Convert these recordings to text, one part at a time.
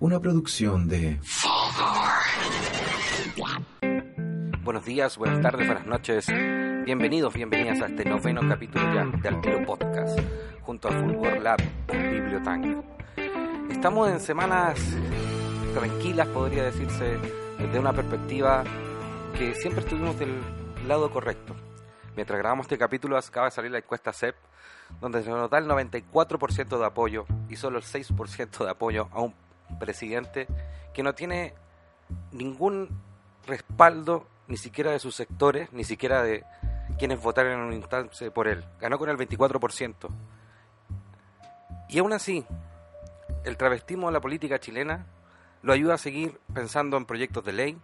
Una producción de... Buenos días, buenas tardes, buenas noches. Bienvenidos, bienvenidas a este noveno capítulo ya de Altero Podcast, junto a Fulgor Lab Bibliotank. Estamos en semanas tranquilas, podría decirse, desde una perspectiva que siempre estuvimos del lado correcto. Mientras grabamos este capítulo acaba de salir la encuesta CEP, donde se nota el 94% de apoyo y solo el 6% de apoyo a un presidente que no tiene ningún respaldo ni siquiera de sus sectores, ni siquiera de quienes votaron en un instante por él. Ganó con el 24%. Y aún así, el travestismo de la política chilena lo ayuda a seguir pensando en proyectos de ley,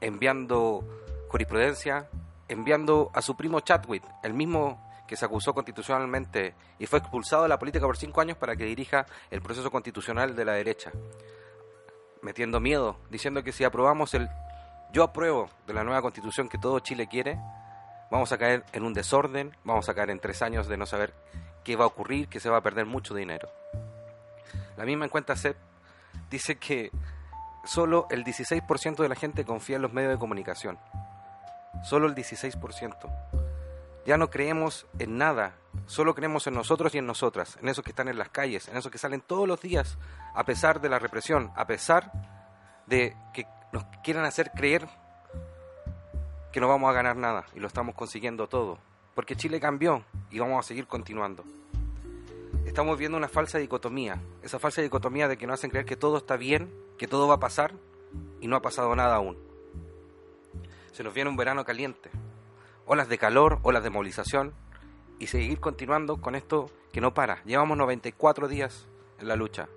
enviando jurisprudencia, enviando a su primo Chatwit, el mismo que se acusó constitucionalmente y fue expulsado de la política por cinco años para que dirija el proceso constitucional de la derecha, metiendo miedo, diciendo que si aprobamos el yo apruebo de la nueva constitución que todo Chile quiere, vamos a caer en un desorden, vamos a caer en tres años de no saber qué va a ocurrir, que se va a perder mucho dinero. La misma encuesta CEP dice que solo el 16% de la gente confía en los medios de comunicación. Solo el 16%. Ya no creemos en nada, solo creemos en nosotros y en nosotras, en esos que están en las calles, en esos que salen todos los días, a pesar de la represión, a pesar de que nos quieran hacer creer que no vamos a ganar nada y lo estamos consiguiendo todo, porque Chile cambió y vamos a seguir continuando. Estamos viendo una falsa dicotomía, esa falsa dicotomía de que nos hacen creer que todo está bien, que todo va a pasar y no ha pasado nada aún. Se nos viene un verano caliente, olas de calor, olas de movilización y seguir continuando con esto que no para. Llevamos 94 días en la lucha.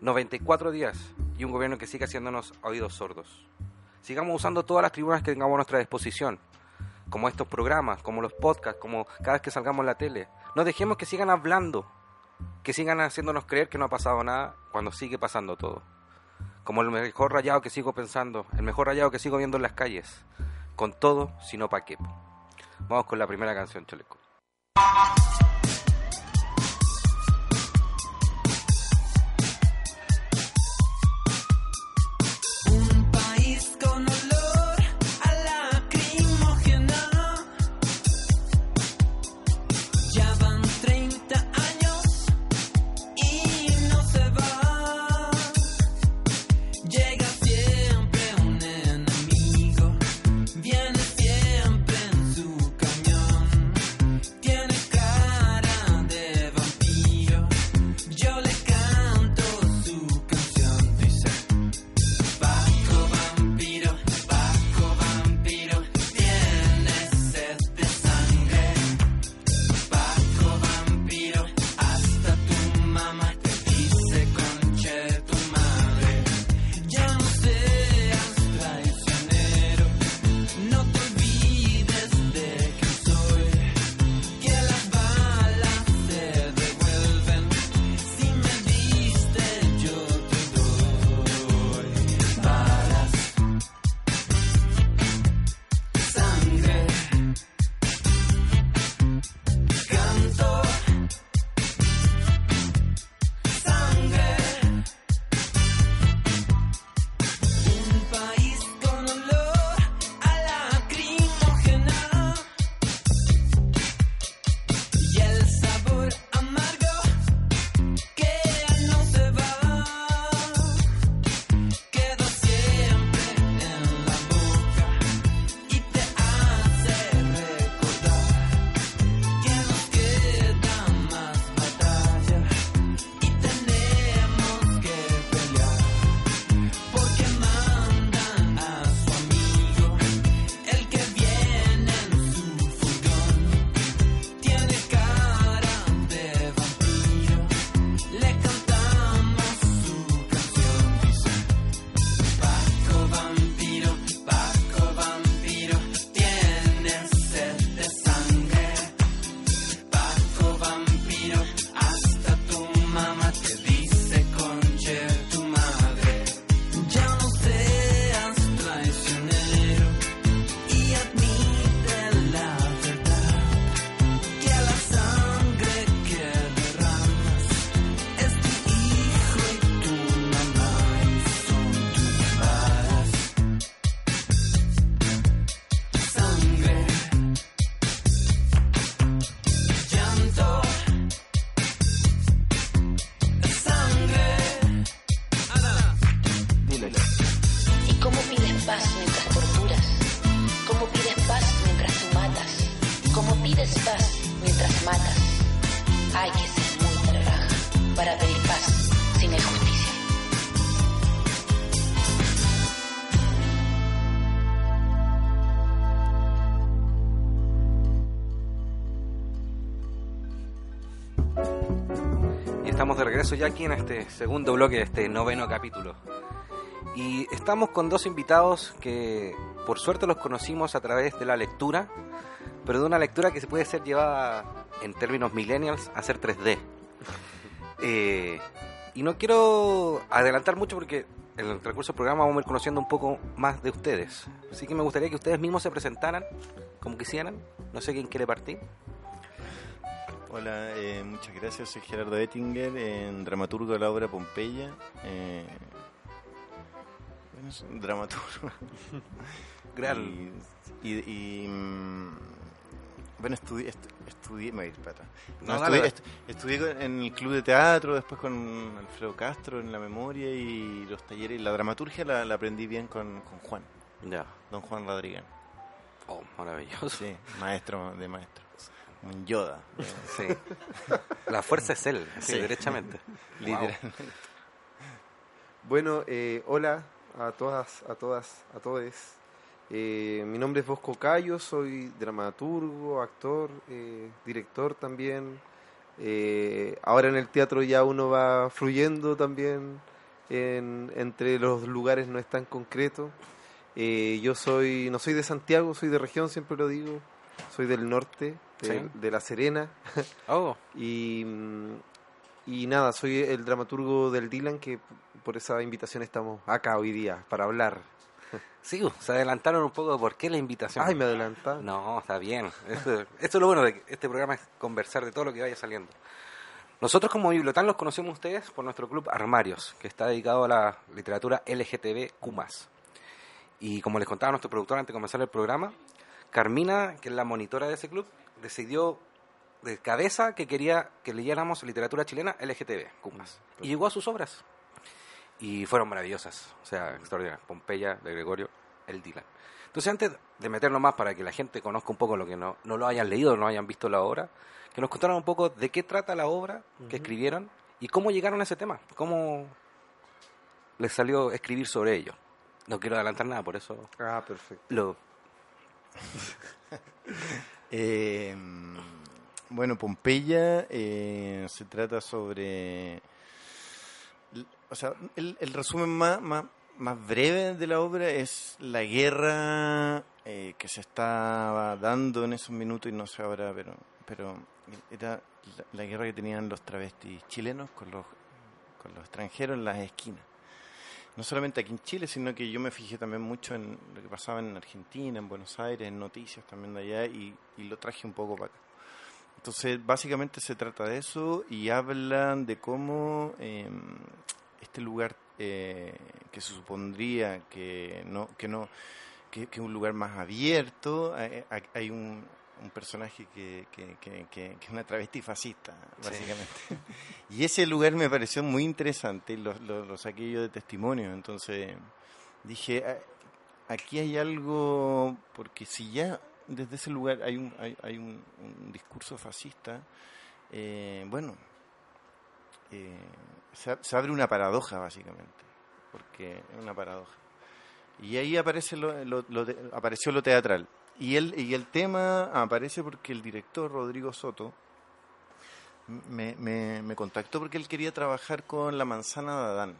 94 días y un gobierno que sigue haciéndonos oídos sordos. Sigamos usando todas las tribunas que tengamos a nuestra disposición, como estos programas, como los podcasts, como cada vez que salgamos en la tele. No dejemos que sigan hablando, que sigan haciéndonos creer que no ha pasado nada cuando sigue pasando todo. Como el mejor rayado que sigo pensando, el mejor rayado que sigo viendo en las calles con todo, sino pa' qué. Vamos con la primera canción, Chaleco. Ya aquí en este segundo bloque de este noveno capítulo. Y estamos con dos invitados que por suerte los conocimos a través de la lectura, pero de una lectura que se puede ser llevada en términos millennials a ser 3D. Eh, y no quiero adelantar mucho porque en el recurso del programa vamos a ir conociendo un poco más de ustedes. Así que me gustaría que ustedes mismos se presentaran como quisieran. No sé quién quiere partir. Hola, eh, muchas gracias. Soy Gerardo Ettinger, en dramaturgo de la obra Pompeya. Eh, bueno, soy un dramaturgo. Gran. Y, y- y, mm, bueno, estudié, estu- estudié, me voy a ir para atrás. No, No, dale, estudié, estu- estudié en el club de teatro, después con Alfredo Castro en la memoria y los talleres. La dramaturgia la, la aprendí bien con, con Juan, Ya. don Juan Rodríguez. Oh, maravilloso. Sí, maestro de maestro. Yoda, Sí. La fuerza es él, sí, Sí. derechamente. literal. Bueno, eh, hola a todas, a todas, a todos. Eh, mi nombre es Bosco Cayo, soy dramaturgo, actor, eh, director también. Eh, ahora en el teatro ya uno va fluyendo también en- entre los lugares, no es tan concreto. Eh, yo soy, no soy de Santiago, soy de región, siempre lo digo. Soy del norte, de, Sí. de La Serena. Oh, Y, y nada, soy el dramaturgo del Dylan, que por esa invitación estamos acá hoy día para hablar. sí, se adelantaron un poco de por qué la invitación. Ay, me adelanta. No, está bien. Esto, esto es lo bueno de este programa es conversar de todo lo que vaya saliendo. Nosotros como Bibliotán los conocemos ustedes por nuestro club Armarios, que está dedicado a la literatura LGTB+. Y como les contaba nuestro productor antes de comenzar el programa, Carmina, que es la monitora de ese club, decidió de cabeza que quería que leyéramos literatura chilena LGTB+. Y llegó a sus obras. Y fueron maravillosas, o sea, extraordinarias. Pompeya, de Gregorio, el Dylan. Entonces, antes de meternos más para que la gente conozca un poco lo que no, no lo hayan leído, no hayan visto la obra, que nos contaran un poco de qué trata la obra que escribieron y cómo llegaron a ese tema, cómo les salió escribir sobre ello. No quiero adelantar nada, por eso Ah, perfecto. lo... Eh, bueno, Pompeya eh, se trata sobre... O sea, el, el resumen más breve de la obra es la guerra eh, que se estaba dando en esos minutos y no sé ahora, pero, pero era la, la guerra que tenían los travestis chilenos con los, con los extranjeros en las esquinas. No solamente aquí en Chile, sino que yo me fijé también mucho en lo que pasaba en Argentina, en Buenos Aires, en noticias también de allá, y, lo traje un poco para acá. Entonces, básicamente se trata de eso y hablan de cómo eh, este lugar eh, que se supondría que no que no que, es un lugar más abierto, hay, hay- hay un, un personaje que, que, que, es una travesti fascista, básicamente. Y ese lugar me pareció muy interesante, lo, lo, lo saqué yo de testimonio, entonces dije, "Ah, aquí hay algo, porque si ya desde ese lugar hay un, hay, hay un, un discurso fascista, eh, bueno, eh, se, abre una paradoja básicamente, porque es una paradoja. Y ahí aparece lo, lo- lo apareció lo teatral. Y el, y el tema aparece porque el director Rodrigo Soto me, me, me contactó porque él quería trabajar con La manzana de Adán,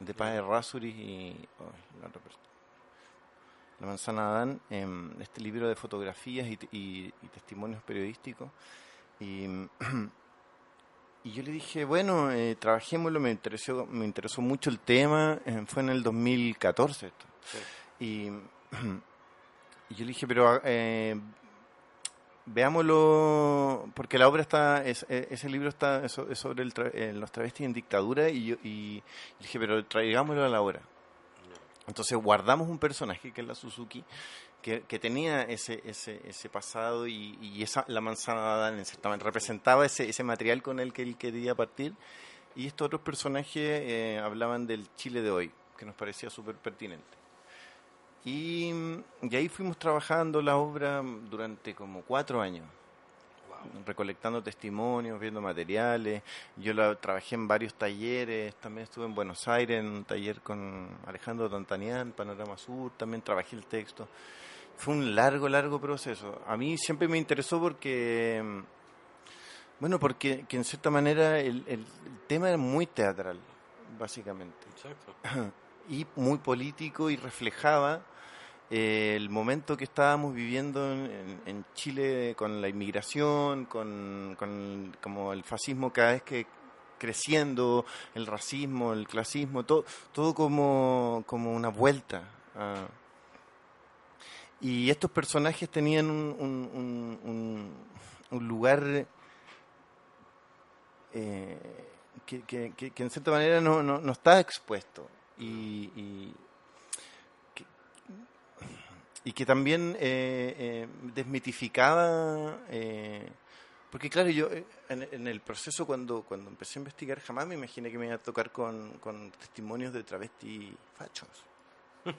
de Paz Errázuriz y... la manzana de Adán, em, este libro de fotografías y, y- y testimonios periodísticos. Y, y yo le dije, bueno, eh, trabajémoslo, me interesó, me interesó mucho el tema, eh, fue en el 2014 esto. Y, y yo le dije, pero eh, veámoslo, porque la obra está, es- eh, ese libro está es so- es sobre el tra- eh, los travestis en dictadura, y, yo, y dije, pero traigámoslo a la obra. Entonces guardamos un personaje que es la Suzuki, que, que tenía ese, ese, ese pasado y, y esa, la manzana Adán, exactamente, representaba ese, ese material con el que él quería partir. Y estos otros personajes eh, hablaban del Chile de hoy, que nos parecía súper pertinente. Y, y ahí fuimos trabajando la obra durante como cuatro años, recolectando testimonios, viendo materiales. Yo la trabajé en varios talleres, también estuve en Buenos Aires en un taller con Alejandro Tantanian, Panorama Sur, también trabajé el texto. Fue un largo, largo proceso. A mí siempre me interesó porque Bueno, porque que en cierta manera el, el- el tema era muy teatral, básicamente. Exacto. y muy político y reflejaba el momento que estábamos viviendo en, en- Chile con la inmigración, con, como el fascismo cada vez que creciendo, el racismo, el clasismo, todo, todo como, como una vuelta. y estos personajes tenían un, un- lugar eh, que, que- en cierta manera no, no, no está expuesto y, y que también eh, eh, desmitificaba eh, porque claro yo eh, en, en el proceso cuando cuando empecé a investigar jamás me imaginé que me iba a tocar con, con testimonios de travesti fachos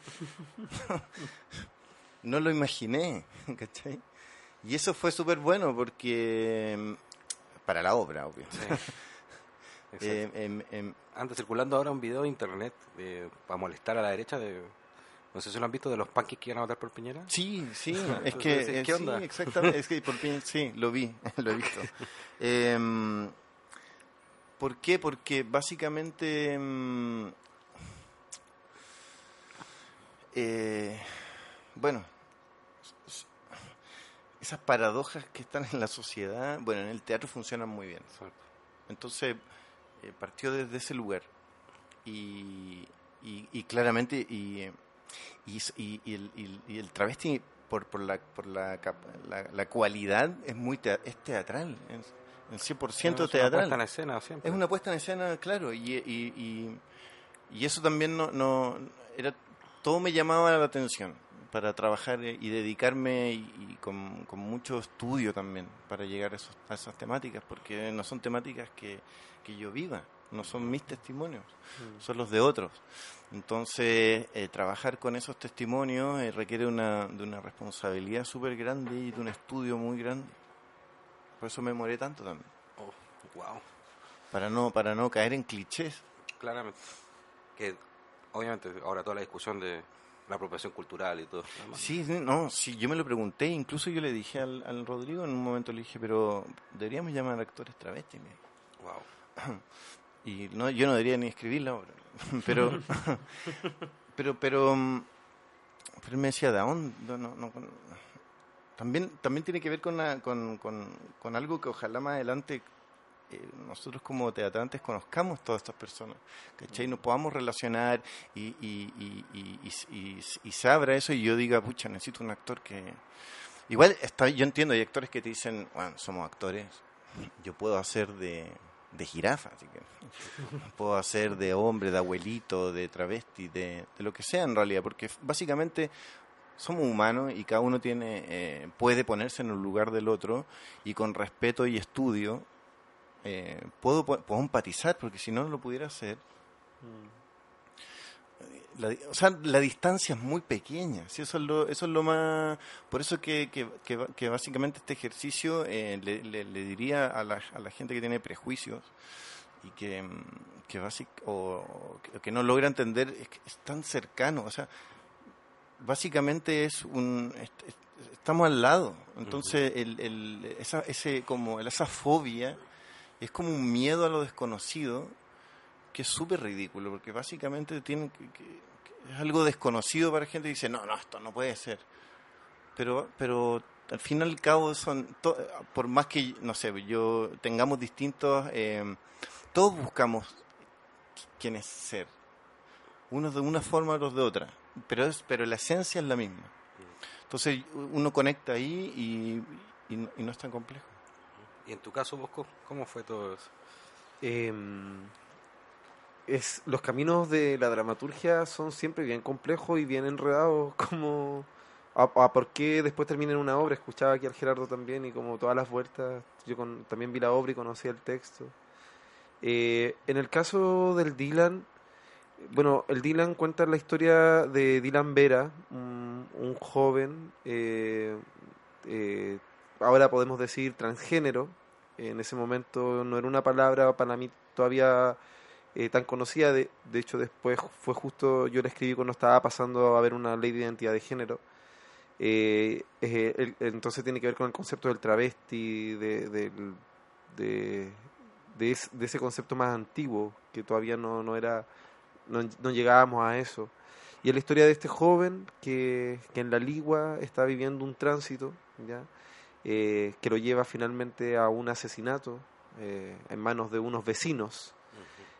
no lo imaginé ¿cachai? y eso fue súper bueno porque mm, para la obra obvio Sí. Eh, em- em, Anda circulando ahora un video de internet para molestar a la derecha de... No sé si lo han visto de los panques que iban a votar por Piñera. Sí, sí, es Entonces, que ¿qué eh, sí, onda? exactamente, es que por fin, sí, lo vi, lo he visto. Em, ¿Por qué? Porque básicamente em, eh, bueno, esas paradojas que están en la sociedad, bueno, en el teatro funcionan muy bien. Entonces eh, partió desde ese lugar y, y, y claramente y, eh, y, y- y el, y- y el travesti por, por, la, por la, la, la cualidad es muy tea- es teatral, es, el 100% Es una puesta teatral. en escena siempre. Es una puesta en escena, claro, y, y, y, y eso también no, no era todo me llamaba la atención para trabajar y dedicarme y, y con, con mucho estudio también para llegar a, esos- a esas temáticas, porque no son temáticas que, que yo viva, no son mis testimonios, son los de otros. Entonces, eh, trabajar con esos testimonios eh, requiere una, de una responsabilidad súper grande y de un estudio muy grande. Por eso me moré tanto también Oh, wow. para no para no caer en clichés Claramente. Que obviamente ahora toda la discusión de la apropiación cultural y todo. sí no sí yo me lo pregunté incluso yo le dije al, al Rodrigo en un momento le dije pero deberíamos llamar actores travestis. Wow. y no yo no debería ni escribir la obra pero pero pero mm, pero él me decía de dónde no, no, también también tiene que ver con, la- con, con, con algo que ojalá más adelante eh, nosotros como teatrantes conozcamos todas estas personas, ¿cachai? Nos podamos relacionar y se abra eso y yo diga, pucha, necesito un actor que... Igual, está, yo entiendo, hay actores que te dicen, bueno, somos actores, yo puedo hacer de, de jirafa, así que puedo hacer de hombre, de abuelito, de travesti, de, de lo que sea en realidad, porque básicamente somos humanos y cada uno tiene eh, puede ponerse en el lugar del otro y con respeto y estudio eh, puedo, puedo empatizar, porque si no, no lo pudiera hacer. La, o sea, la distancia es muy pequeña, ¿sí? eso, es lo, eso es lo más... Por eso que, que, que, que básicamente este ejercicio eh, le, le- le diría a la, a la gente que tiene prejuicios y que, mm, que, basic, o, que- no logra entender, es, que es tan cercano, o sea, básicamente es un... est- est- estamos al lado, entonces el, el, esa, ese, como, esa fobia es como un miedo a lo desconocido que es súper ridículo, porque básicamente tienen que- que es algo desconocido para gente que dice, no, no, esto no puede ser. Pero, pero al fin y al cabo, son to- por más que, no sé, yo tengamos distintos, eh, todos buscamos quién es ser. Unos de una forma, otros de otra. Pero, es, pero la esencia es la misma. Entonces uno conecta ahí y, y no- y no es tan complejo. Y en tu caso, Bosco, ¿cómo fue todo eso? Em, es, los caminos de la dramaturgia son siempre bien complejos y bien enredados, como a, por qué después termina en una obra. Escuchaba aquí al Gerardo también y como todas las vueltas, yo con- también vi la obra y conocía el texto. Eh, en el caso del Dylan, bueno, el Dylan cuenta la historia de Dylan Vera, un, un joven, eh, eh, ahora podemos decir transgénero, en ese momento no era una palabra para mí todavía eh, tan conocida, de, de hecho después fue justo, yo la escribí cuando estaba pasando a haber una ley de identidad de género, Eh, eh, entonces tiene que ver con el concepto del travesti, de, de, de, es- de ese concepto más antiguo, que todavía no, no era, no, llegábamos a eso. Y la historia de este joven que, que en la Ligua está viviendo un tránsito, ¿ya? Que lo lleva finalmente a un asesinato en manos de unos vecinos,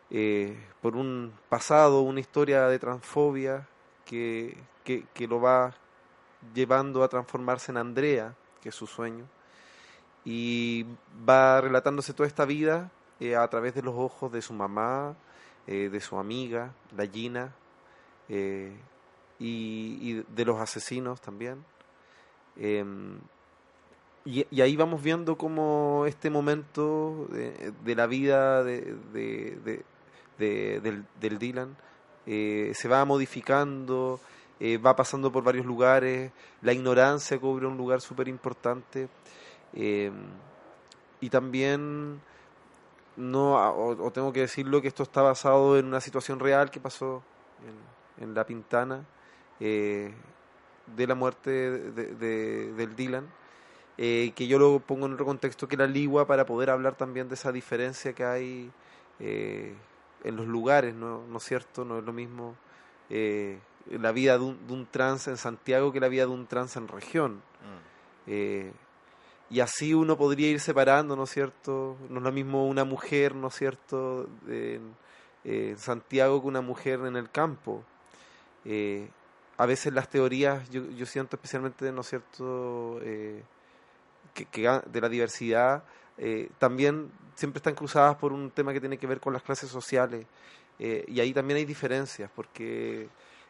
eh, por un pasado, una historia de transfobia que, que, lo va llevando a transformarse en Andrea, que es su sueño, y va relatándose toda esta vida eh, a través de los ojos de su mamá, eh, de su amiga, la Gina, y, de los asesinos también. Em, y, ahí vamos viendo cómo este momento de, la vida de- de- de- del, del Dylan eh, se va modificando, eh, va pasando por varios lugares, la ignorancia cobra un lugar súper importante. eh, y también no o, tengo que decirlo que esto está basado en una situación real que pasó en, la Pintana de la muerte de, de- del Dylan que yo lo pongo en otro contexto que la Ligua para poder hablar también de esa diferencia que hay en los lugares, ¿no, ¿no es cierto? No es lo mismo eh, la vida de un, de un trans en Santiago que la vida de un trans en región. Eh, y así uno podría ir separando, ¿no es cierto? No es lo mismo una mujer, ¿no es cierto?, en, eh, en Santiago que una mujer en el campo. Eh, a veces las teorías, yo, yo siento especialmente, ¿no es cierto?, que, de la diversidad, eh, también siempre están cruzadas por un tema que tiene que ver con las clases sociales. Eh, y ahí también hay diferencias, porque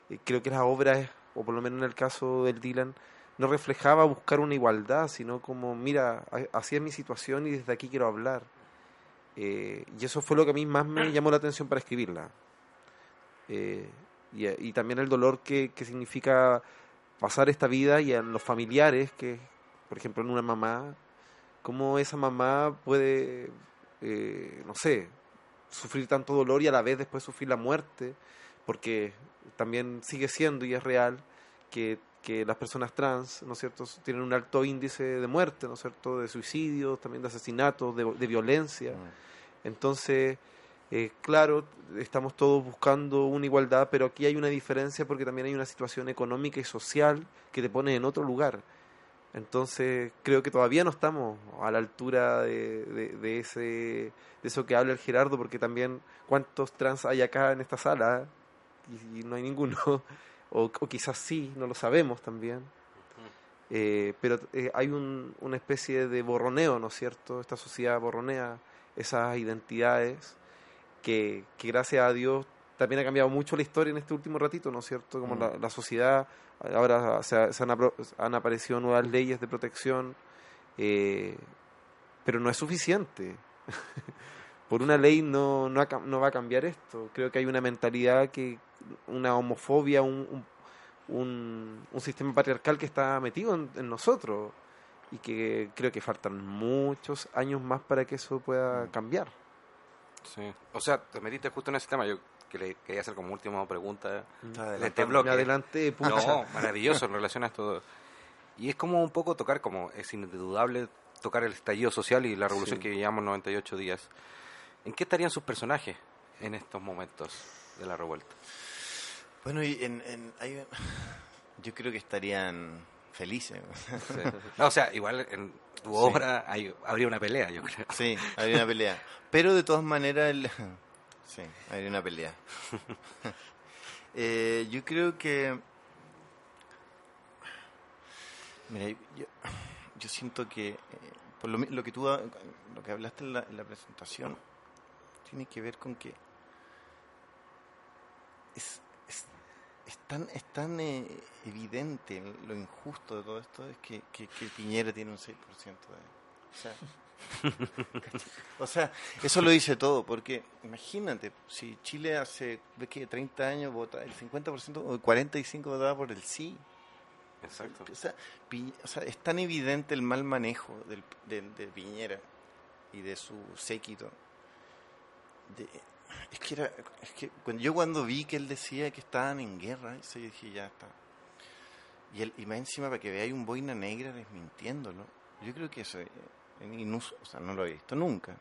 eh, creo que las obras, o por lo menos en el caso del Dylan, no reflejaba buscar una igualdad, sino como, mira, a- así es mi situación y desde aquí quiero hablar. Y eso fue lo que a mí más me llamó la atención para escribirla. Y, también el dolor que, que significa pasar esta vida y en los familiares, que por ejemplo en una mamá, cómo esa mamá puede, eh, no sé, sufrir tanto dolor y a la vez después sufrir la muerte, porque también sigue siendo y es real que, que las personas trans, ¿no es cierto?, tienen un alto índice de muerte, ¿no es cierto?, de suicidios, también de asesinatos, de, de violencia. Entonces, eh, claro, estamos todos buscando una igualdad, pero aquí hay una diferencia porque también hay una situación económica y social que te pone en otro lugar. Entonces, creo que todavía no estamos a la altura de, ese, de eso que habla el Gerardo, porque también cuántos trans hay acá en esta sala y, no hay ninguno, o, o quizás sí, no lo sabemos también. Eh, pero eh, hay un, una especie de borroneo, ¿no es cierto? Esta sociedad borronea esas identidades que, que gracias a Dios también ha cambiado mucho la historia en este último ratito, ¿no es cierto? Como Mm. la, la sociedad, ahora se, se han, han aparecido nuevas leyes de protección, eh, pero no es suficiente. Por una ley no, no, no va a cambiar esto. Creo que hay una mentalidad, que una homofobia, un, un, un- un sistema patriarcal que está metido en, en nosotros y que creo que faltan muchos años más para que eso pueda cambiar. Sí. O sea, te metiste justo en ese tema. Yo que le quería hacer como última pregunta. De este bloque. Pucha. No, maravilloso en relación a esto. Y es como un poco tocar, como es indudable, tocar el estallido social y la revolución Sí. que llevamos 98 días. ¿En qué estarían sus personajes en estos momentos de la revuelta? Bueno, y en, en- hay- yo creo que estarían felices. Sí. No, o sea, igual en tu Sí. obra hay, habría una pelea, yo creo. Sí, habría una pelea. Pero de todas maneras, el- sí, habría una pelea. Eh, yo creo que... Mira, yo, yo siento que eh, por lo, lo que tú lo que hablaste en la, en la presentación tiene que ver con que es, es, es tan, es tan eh, evidente lo injusto de todo esto es que, que, que Piñera tiene un 6% de... O sea, o sea, eso lo dice todo, porque imagínate, si Chile hace, ves que 30 años vota, el 50% o el 45% votaba por el sí. Exacto. O sea, Pi- o sea, es tan evidente el mal manejo del, del- de Piñera y de su séquito. De- es que era, es que cuando, yo cuando vi que él decía que estaban en guerra, eso yo dije, ya está. Y, él, y más encima, para que veáis un boina negra desmintiéndolo, yo creo que eso, inus- o sea, no lo he visto nunca.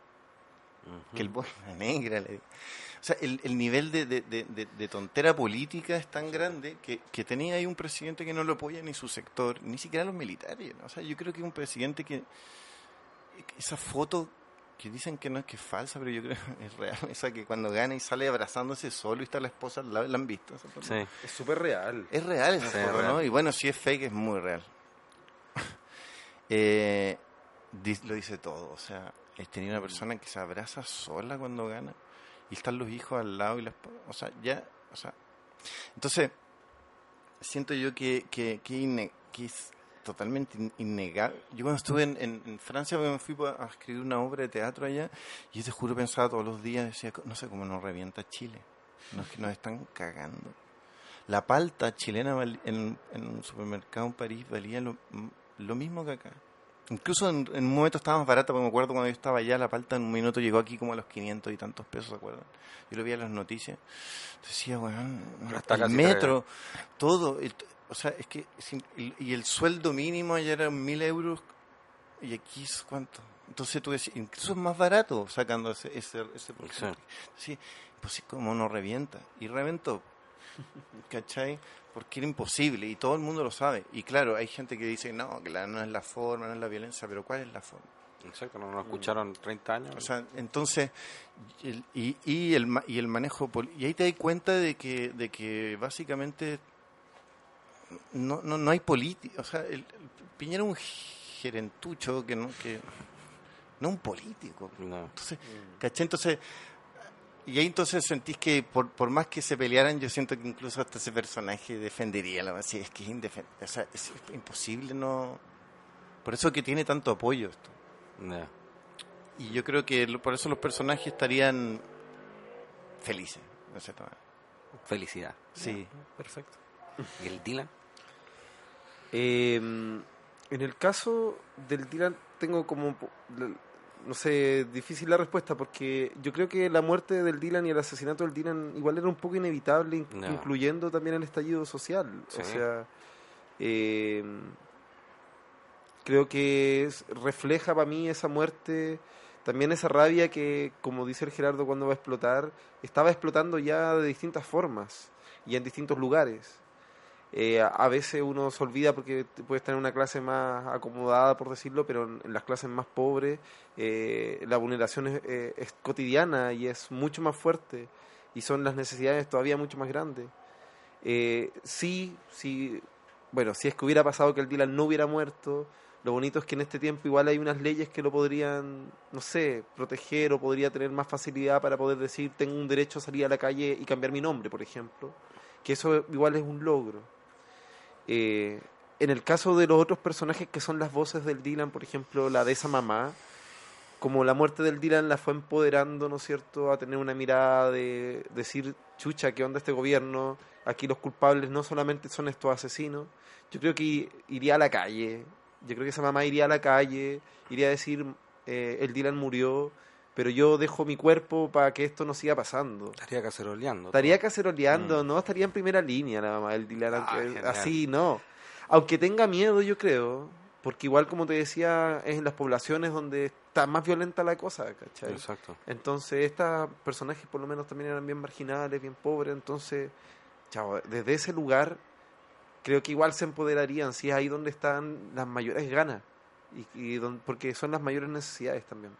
Que el boina negra. le- O sea, el, el nivel de, de- de- de- de tontera política es tan grande que, que tenía ahí un presidente que no lo apoya ni su sector, ni siquiera los militares. ¿no? O sea, yo creo que un presidente que. Esa foto que dicen que no es que es falsa, pero yo creo que es real. Esa que cuando gana y sale abrazándose solo y está la esposa al lado, ¿la han visto? esa foto? Sí. Es súper real. Es real esa Sí, es foto, real. ¿no? Y bueno, si es fake, es muy real. eh, lo dice todo. O sea, es tenía una persona que se abraza sola cuando gana y están los hijos al lado y la esposa. O sea, ya. O sea, entonces, siento yo que, que, que, inne- que es totalmente in- innegable. Yo cuando estuve en, en- en Francia me fui a escribir una obra de teatro allá y yo te juro pensaba todos los días, decía, no sé cómo nos revienta Chile. No es que nos están cagando. La palta chilena en un supermercado en París valía lo, lo mismo que acá. Incluso en, en un momento estaba más barata, porque me acuerdo cuando yo estaba allá, la palta en un minuto llegó aquí como a los 500 y tantos pesos, ¿se acuerdan? Yo lo vi en las noticias. Decía, weón, Pero está el metro, todo. el- o sea, es que, y el sueldo mínimo allá era mil euros, y aquí es cuánto. Entonces tú decías, incluso es más barato sacando ese, ese, ese porcentaje. Sí, pues sí, como no revienta. Y reventó. ¿Cachai? Porque era imposible y todo el mundo lo sabe. Y claro, hay gente que dice, no, que la- no es la forma, no es la violencia, pero ¿cuál es la forma? Exacto, no nos escucharon 30 años. O sea, entonces, y, el- y, y el, y el manejo, y ahí te das cuenta de que, de que básicamente no, no, no hay política, o sea, el, Piñera es un gerentucho que no, que, no un político. no. Entonces, ¿cachai? Entonces, y ahí entonces sentís que por, por más que se pelearan, yo siento que incluso hasta ese personaje defendería la así es que es indefendible, o sea, es imposible no... Por eso que tiene tanto apoyo esto. Ya. Y yo creo que lo- por eso los personajes estarían felices, cierta manera. Felicidad. Sí. Perfecto. ¿Y el Dylan? Eh, en el caso del Dylan tengo como, no sé, difícil la respuesta porque yo creo que la muerte del Dylan y el asesinato del Dylan igual era un poco inevitable, No. incluyendo también el estallido social. Sí. O sea, eh, creo que es- refleja para mí esa muerte, también esa rabia que, como dice el Gerardo cuando va a explotar, estaba explotando ya de distintas formas y en distintos lugares. Eh, a- veces uno se olvida porque te- puedes tener una clase más acomodada, por decirlo, pero en, en las clases más pobres eh, la vulneración es, eh, es cotidiana y es mucho más fuerte y son las necesidades todavía mucho más grandes. Eh, sí, sí, bueno, si es que hubiera pasado que el Dylan no hubiera muerto, lo bonito es que en este tiempo igual hay unas leyes que lo podrían, no sé, proteger o podría tener más facilidad para poder decir tengo un derecho a salir a la calle y cambiar mi nombre, por ejemplo, que eso igual es un logro. Eh, en el caso de los otros personajes que son las voces del Dylan, por ejemplo, la de esa mamá, como la muerte del Dylan la fue empoderando, ¿no es cierto?, a tener una mirada de decir, chucha, ¿qué onda este gobierno? Aquí los culpables no solamente son estos asesinos. Yo creo que iría a la calle. Yo creo que esa mamá iría a la calle, iría a decir, eh, el Dylan murió, pero yo dejo mi cuerpo para que esto no siga pasando. Estaría caceroleando. Estaría caceroleando, Mm. ¿no? Estaría en primera línea la mamá del Dylan. Ah, así, no. Aunque tenga miedo, yo creo. Porque igual, como te decía, es en las poblaciones donde está más violenta la cosa, ¿cachai? Exacto. Entonces, estos personajes por lo menos también eran bien marginales, bien pobres. Entonces, chao, desde ese lugar, creo que igual se empoderarían, si es ahí donde están las mayores ganas. Y, porque son las mayores necesidades también.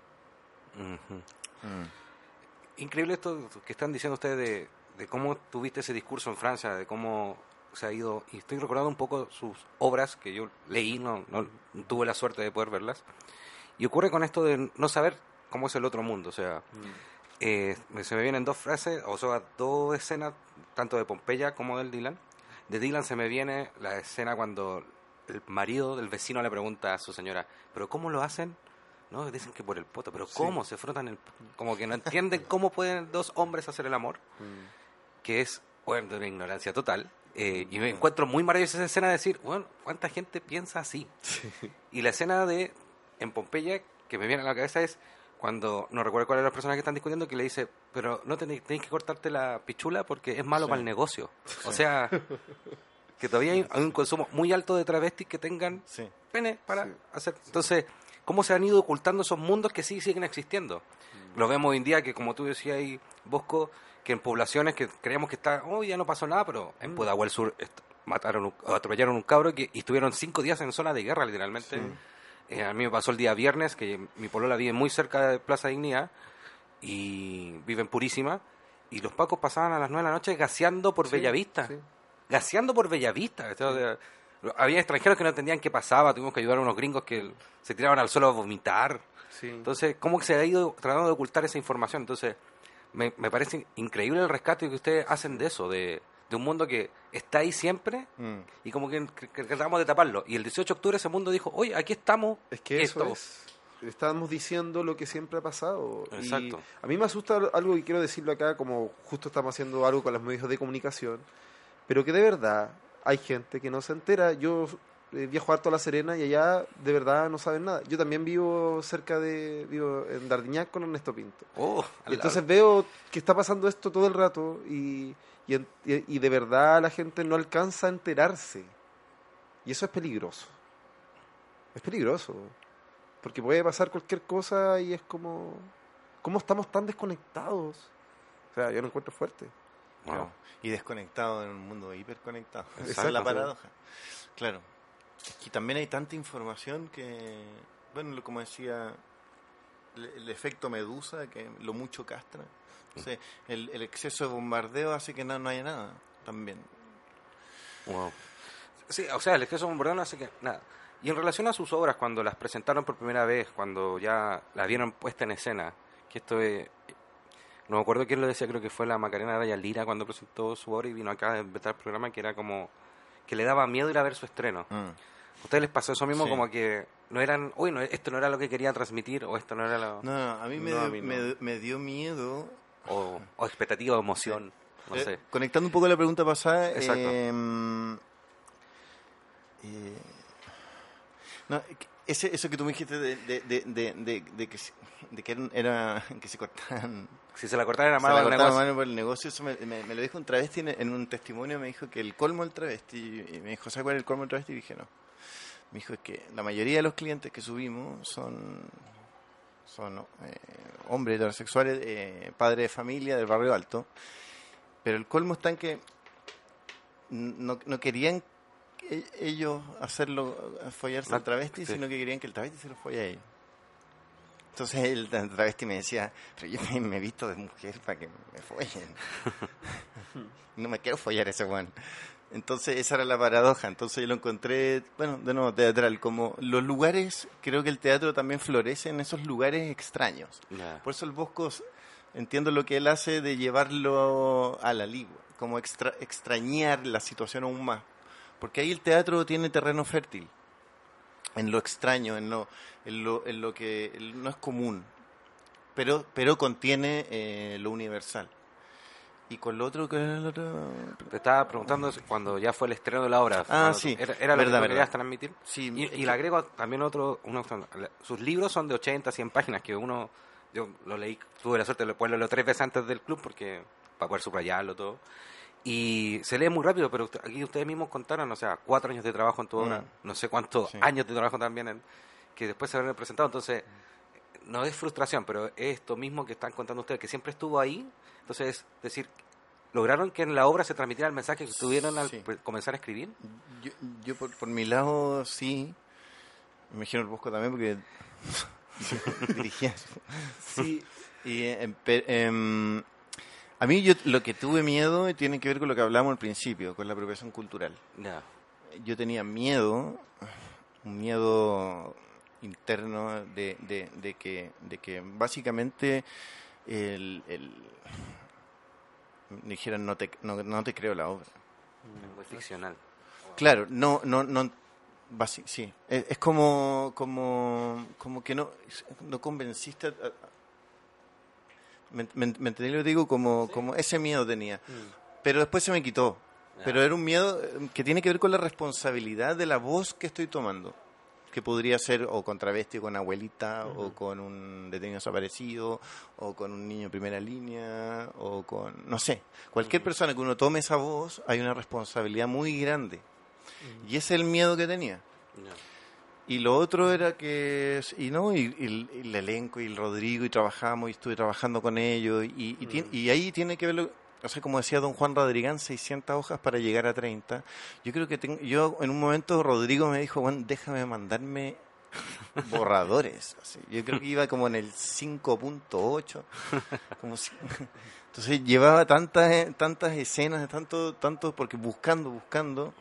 Ujú. Mm. Increíble esto que están diciendo ustedes de, de cómo tuviste ese discurso en Francia, de cómo se ha ido. Y estoy recordando un poco sus obras que yo leí, no, no tuve la suerte de poder verlas. Y ocurre con esto de no saber cómo es el otro mundo. O sea, eh, se me vienen dos frases, o sea, dos escenas, tanto de Pompeya como del Dylan. De Dylan se me viene la escena cuando el marido del vecino le pregunta a su señora, ¿pero cómo lo hacen? No, dicen que por el poto, pero ¿cómo? Se frotan el... Como que no entienden cómo pueden dos hombres hacer el amor, que es, bueno, de una ignorancia total. Eh, y me encuentro muy maravillosa esa escena de decir, bueno, ¿cuánta gente piensa así? Y la escena de, en Pompeya, que me viene a la cabeza es cuando, no recuerdo cuál era la persona que están discutiendo, que le dice, pero no tenéis, que cortarte la pichula porque es malo para el negocio. O sea, que todavía hay, hay un consumo muy alto de travestis que tengan Sí. pene para Sí. hacer. Entonces, cómo se han ido ocultando esos mundos que sí siguen existiendo. Lo vemos hoy en día que, como tú decías ahí, Bosco, que en poblaciones que creíamos que está, oh, ya no pasó nada, pero en Pudahuel Sur mataron, un- atropellaron un cabro que, y estuvieron cinco días en zona de guerra, literalmente. Eh, a mí me pasó el día viernes, que mi polola vive muy cerca de Plaza Dignidad y vive en Purísima, y los pacos pasaban a las nueve de la noche gaseando por Bellavista. sí. Gaseando por Bellavista. Sea, había extranjeros que no entendían qué pasaba, tuvimos que ayudar a unos gringos que se tiraban al suelo a vomitar. Sí. Entonces, ¿cómo que se ha ido tratando de ocultar esa información? Entonces, me, me parece increíble el rescate que ustedes hacen de eso, de, de un mundo que está ahí siempre Mm. y como que, que- que tratamos de taparlo. Y el 18 de octubre ese mundo dijo, oye, aquí estamos. Es que eso esto". es. Estábamos diciendo lo que siempre ha pasado. Y Exacto. a mí me asusta algo que quiero decirlo acá, como justo estamos haciendo algo con los medios de comunicación, pero que de verdad hay gente que no se entera. Yo eh, viajo harto a La Serena y allá de verdad no saben nada. Yo también vivo cerca de, vivo en Dardiñac con Ernesto Pinto. Oh, Y entonces veo que está pasando esto todo el rato y, y, en- y- y de verdad la gente no alcanza a enterarse. Y eso es peligroso. Es peligroso. Porque puede pasar cualquier cosa y es como... ¿Cómo estamos tan desconectados? O sea, yo lo encuentro fuerte. Wow. Claro. Y desconectado en un mundo hiperconectado. Esa es la paradoja. Claro. Que también hay tanta información que, bueno, lo- como decía, el, el efecto medusa, que lo mucho castra. O sea, el, el exceso de bombardeo hace que no, no haya nada también. Wow. Sí, o sea, el exceso de bombardeo no hace que nada. Y en relación a sus obras, cuando las presentaron por primera vez, cuando ya la vieron puesta en escena, que esto es... No me acuerdo quién lo decía, creo que fue la Macarena Araya Lira cuando presentó su obra y vino acá a inventar el programa, que era como que le daba miedo ir a ver su estreno. Mm. ¿A ustedes les pasó eso mismo? Sí. Como que no eran, uy, no, esto no era lo que quería transmitir, o esto no era lo... No, no, a mí, me, No, a dio, mí no. me- me dio miedo. O, o expectativa o emoción, no Eh, sé. Conectando un poco a la pregunta pasada. Exacto. eh, eh, no, ese, eso que tú me dijiste de, de, de, de, de- de que, que era, que se cortaban Si se la cortaran era Se malo la cortaba negocio. mano por el negocio. Eso me, me- me lo dijo un travesti en, un testimonio. Me dijo que el colmo del travesti. Y me dijo, ¿sabes cuál es el colmo del travesti? Y dije, no. Me dijo es que la mayoría de los clientes que subimos son son eh, hombres heterosexuales, eh, padres de familia del barrio alto. Pero el colmo está en que no, no querían que ellos hacerlo, follarse al travesti, sí. sino que querían que el travesti se lo follara a ellos. Entonces el travesti me decía, pero yo me, he visto de mujer para que me follen. no me quiero follar ese weón. Entonces esa era la paradoja. Entonces yo lo encontré, bueno, de nuevo, teatral. Como los lugares, creo que el teatro también florece en esos lugares extraños. Ya. Por eso el Bosco, s- entiendo lo que él hace de llevarlo a la ligua, como extra- extrañar la situación aún más. Porque ahí el teatro tiene terreno fértil, en lo extraño, en lo, en lo, en lo que no es común, pero, pero contiene eh, lo universal. Y con lo otro, que era el otro? Te estaba preguntando cuando ya fue el estreno de la obra. Ah, sí. Era, era lo Verdad, que verdad. querías transmitir. Sí, Y, y le agrego también otro, uno, sus libros son de 80, 100 páginas, que uno, yo lo leí, tuve la suerte de ponerlo tres veces antes del club, porque para poder subrayarlo todo. Y se lee muy rápido, pero usted- aquí ustedes mismos contaron, o sea, cuatro años de trabajo en tu obra, Mm. no sé cuántos Sí. años de trabajo también, en- que después se habrán presentado. Entonces, no es frustración, pero es esto mismo que están contando ustedes, que siempre estuvo ahí. Entonces, es decir, lograron que en la obra se transmitiera el mensaje que tuvieron al Sí. comenzar a escribir. Yo, yo por, por mi lado sí, me imagino el Bosco también porque dirigía. Sí, Y, eh, em, a mí yo lo que tuve miedo tiene que ver con lo que hablamos al principio, con la apropiación cultural. Yo tenía miedo, un miedo interno de, de, de que, de que básicamente el, el- dijeran no te, no, no te creo la obra. Muy ficcional. Claro, no, no, no, sí, es, es como, como, como que no, no convenciste, a- a- me, me, me entendí lo que digo, como, como ese miedo tenía, pero después se me quitó, pero era un miedo eh, que tiene que ver con la responsabilidad de la voz que estoy tomando, que podría ser o con travesti, o con abuelita, o con un detenido desaparecido, o con un niño en primera línea, o con, no sé, cualquier persona que uno tome esa voz, hay una responsabilidad muy grande. Y ese es el miedo que tenía. Y lo otro era que, y no, y, y el- elenco y el Rodrigo y trabajamos y estuve trabajando con ellos y, y, y ahí tiene que ver, lo- o sea, como decía don Juan Rodrigán, 600 hojas para llegar a 30. Yo creo que tengo, yo en un momento Rodrigo me dijo, bueno, déjame mandarme borradores. así. Yo creo que iba como en el 5.8. Como si- entonces llevaba tantas eh, tantas escenas, tanto tanto porque buscando, buscando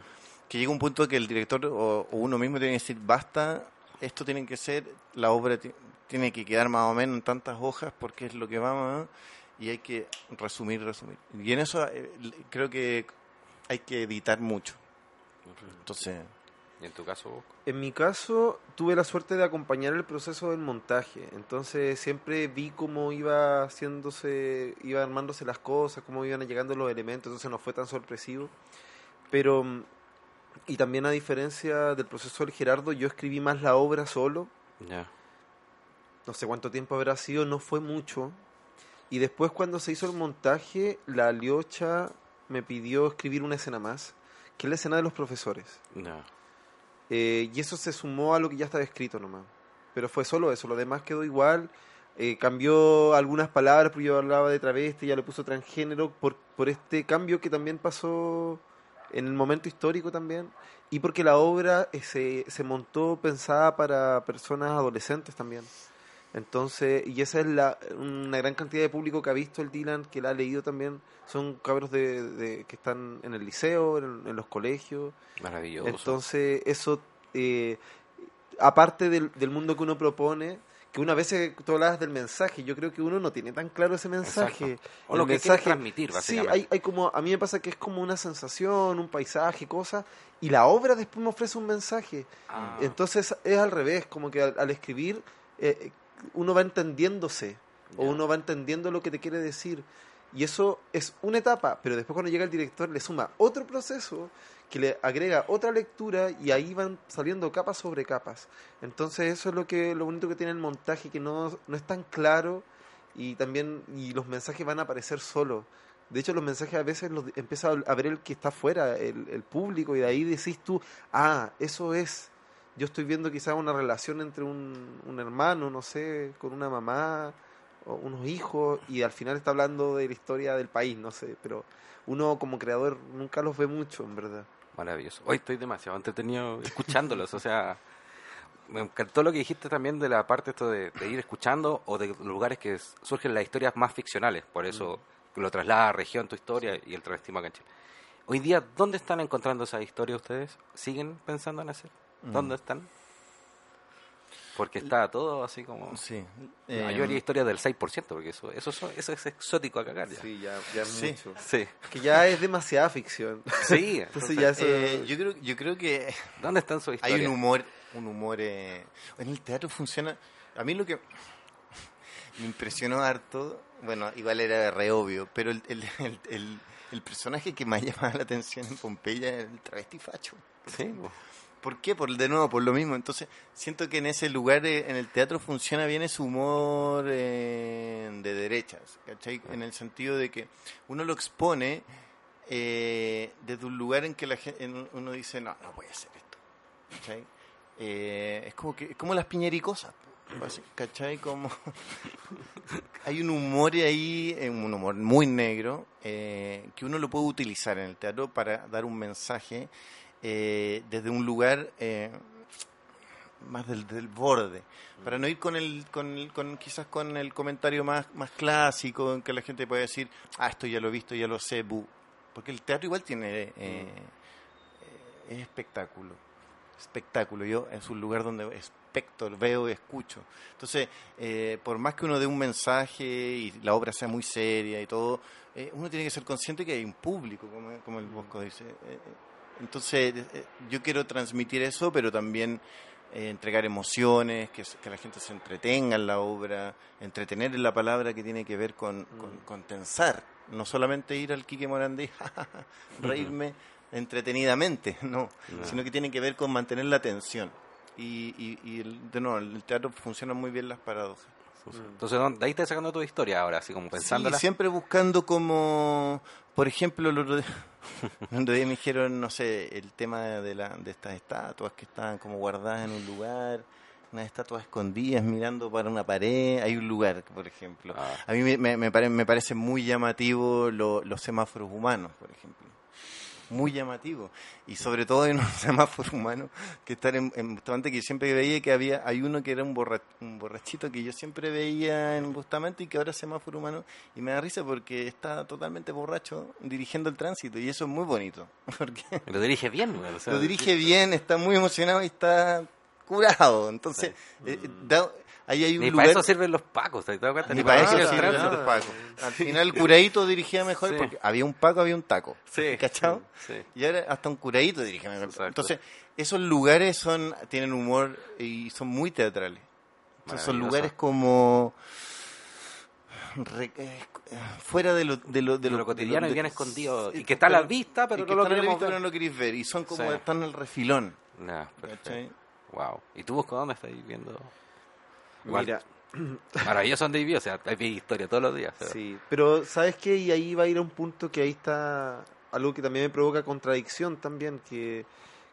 que llega un punto que el director o, o uno mismo tiene que decir, basta, esto tiene que ser, la obra ti- tiene que quedar más o menos en tantas hojas porque es lo que vamos y hay que resumir, resumir. Y en eso eh, creo que hay que editar mucho. Entonces, ¿Y en tu caso, vos? En mi caso, tuve la suerte de acompañar el proceso del montaje. Entonces, siempre vi cómo iba haciéndose, iba armándose las cosas, cómo iban llegando los elementos. Entonces, no fue tan sorpresivo. Pero, mm, y también a diferencia del proceso del Gerardo, yo escribí más la obra solo. No sé cuánto tiempo habrá sido, no fue mucho. Y después, cuando se hizo el montaje, la Liocha me pidió escribir una escena más, que es la escena de los profesores. Ya. Eh, y eso se sumó a lo que ya estaba escrito nomás. Pero fue solo eso, lo demás quedó igual. Eh, cambió algunas palabras, porque yo hablaba de travesti, ya le puso transgénero, por, por este cambio que también pasó en el momento histórico también. Y porque la obra eh, se, se montó pensada para personas adolescentes también. Entonces, y esa es la, una gran cantidad de público que ha visto el Dylan, que la ha leído también. Son cabros de, de- que están en el liceo, en- en los colegios. Maravilloso. Entonces, eso, eh, aparte del, del mundo que uno propone, que una vez tú hablabas del mensaje, yo creo que uno no tiene tan claro ese mensaje. Exacto. O El lo que quiere transmitir, Sí, básicamente. hay, hay como, a mí me pasa que es como una sensación, un paisaje, cosas, y la obra después me ofrece un mensaje. Ah, Entonces es al revés, como que al, al escribir eh, uno va entendiéndose, o uno va entendiendo lo que te quiere decir. Y eso es una etapa, pero después cuando llega el director le suma otro proceso que le agrega otra lectura y ahí van saliendo capas sobre capas. Entonces eso es lo que lo bonito que tiene el montaje, que no, no es tan claro y también y los mensajes van a aparecer solos. De hecho, los mensajes a veces los empieza a ver el que está afuera, el, público, y de ahí decís tú, ah, eso es. Yo estoy viendo quizás una relación entre un, un hermano, no sé, con una mamá, unos hijos, y al final está hablando de la historia del país, no sé, pero uno como creador nunca los ve mucho, en verdad. Maravilloso. Hoy estoy demasiado entretenido escuchándolos, o sea, me encantó lo que dijiste también de la parte esto de, de ir escuchando o de lugares que surgen las historias más ficcionales, por eso lo traslada a región tu historia y el en Chile. Hoy día, ¿dónde están encontrando esas historias ustedes? ¿Siguen pensando en hacer? ¿Dónde están? Porque está todo así como... sí. No, eh, yo haría historias del 6%, porque eso, eso, eso, eso es exótico a cagar ya. Sí, ya, ya es Sí. mucho. Sí. Que ya es demasiada ficción. Sí, Entonces ya eso... eh, yo creo yo creo que ¿Dónde están sus hay historias? un humor un humor eh, en el teatro funciona a mí lo que me impresionó harto bueno igual era re obvio pero el, el, el, el- el personaje que más llamaba la atención en Pompeya era el travesti facho Sí. ¿Por qué? Por, de nuevo, por lo mismo. Entonces, siento que en ese lugar, eh, en el teatro, funciona bien ese humor eh, de derechas, ¿cachai? En el sentido de que uno lo expone eh, desde un lugar en que la gente, uno dice, no, no voy a hacer esto. Eh, es como que es como las piñericosas, ¿cachai? Como hay un humor ahí, un humor muy negro, eh, que uno lo puede utilizar en el teatro para dar un mensaje eh, desde un lugar eh, más del, borde, para no ir con el, con, el- con quizás con el comentario más, más clásico, en que la gente puede decir, ah, esto ya lo he visto, ya lo sé, bu. porque el teatro igual tiene eh, es espectáculo, espectáculo, yo es un lugar donde especto, veo y escucho. Entonces, por más que uno dé un mensaje y la obra sea muy seria y todo, uno tiene que ser consciente que hay un público, como, como el Bosco dice. Entonces, eh, yo quiero transmitir eso, pero también eh, entregar emociones, que, la gente se entretenga en la obra, entretener en la palabra que tiene que ver con, con, con pensar, no solamente ir al Quique Morandé, reírme entretenidamente, no, No. sino que tiene que ver con mantener la atención. Y, y, y el- de nuevo, el teatro funciona muy bien las paradojas. Entonces, ¿dónde- de ahí estás sacando tu historia ahora, así como pensándola. Sí, siempre buscando como, por ejemplo, el otro día, el otro día me dijeron, no sé, el tema de, la, de estas estatuas que estaban como guardadas en un lugar, unas estatuas escondidas mirando para una pared, hay un lugar, por ejemplo. Ah. A mí me, me, me pare- me parece muy llamativo lo- los semáforos humanos, por ejemplo. Muy llamativo. Y sobre todo hay unos semáforos humanos que están en, en Bustamante que yo siempre veía que había, hay uno que era un, borra- un borrachito que yo siempre veía en Bustamante y que ahora es semáforo humano y me da risa porque está totalmente borracho dirigiendo el tránsito y eso es muy bonito. Porque Lo dirige bien, o sea, lo dirige bien, está muy emocionado y está curado. Entonces, eh, da- ahí hay un Ni lugar... para eso sirven los pacos, ¿te cuenta? Ni para eso sirven los pacos. Al final el curadito dirigía mejor Sí. porque había un paco, había un taco. Sí. ¿Cachado? Sí. Y ahora hasta un curadito dirige mejor. Exacto. Entonces, esos lugares son tienen humor y son muy teatrales. Entonces, son lugares como re- eh, fuera de lo, de lo, de De lo cotidiano y bien escondido, y que está a la vista, pero que no lo la vista, ver. no lo. Y son como Sí. están en el refilón. Ya, perfecto. Wow. ¿Y tú, Bosco, dónde estás viendo? Igual, Mira, Maravilloso donde viví, o sea, hay historia todos los días. o sea. Sí, pero ¿sabes qué? Y ahí va a ir a un punto que ahí está algo que también me provoca contradicción también, que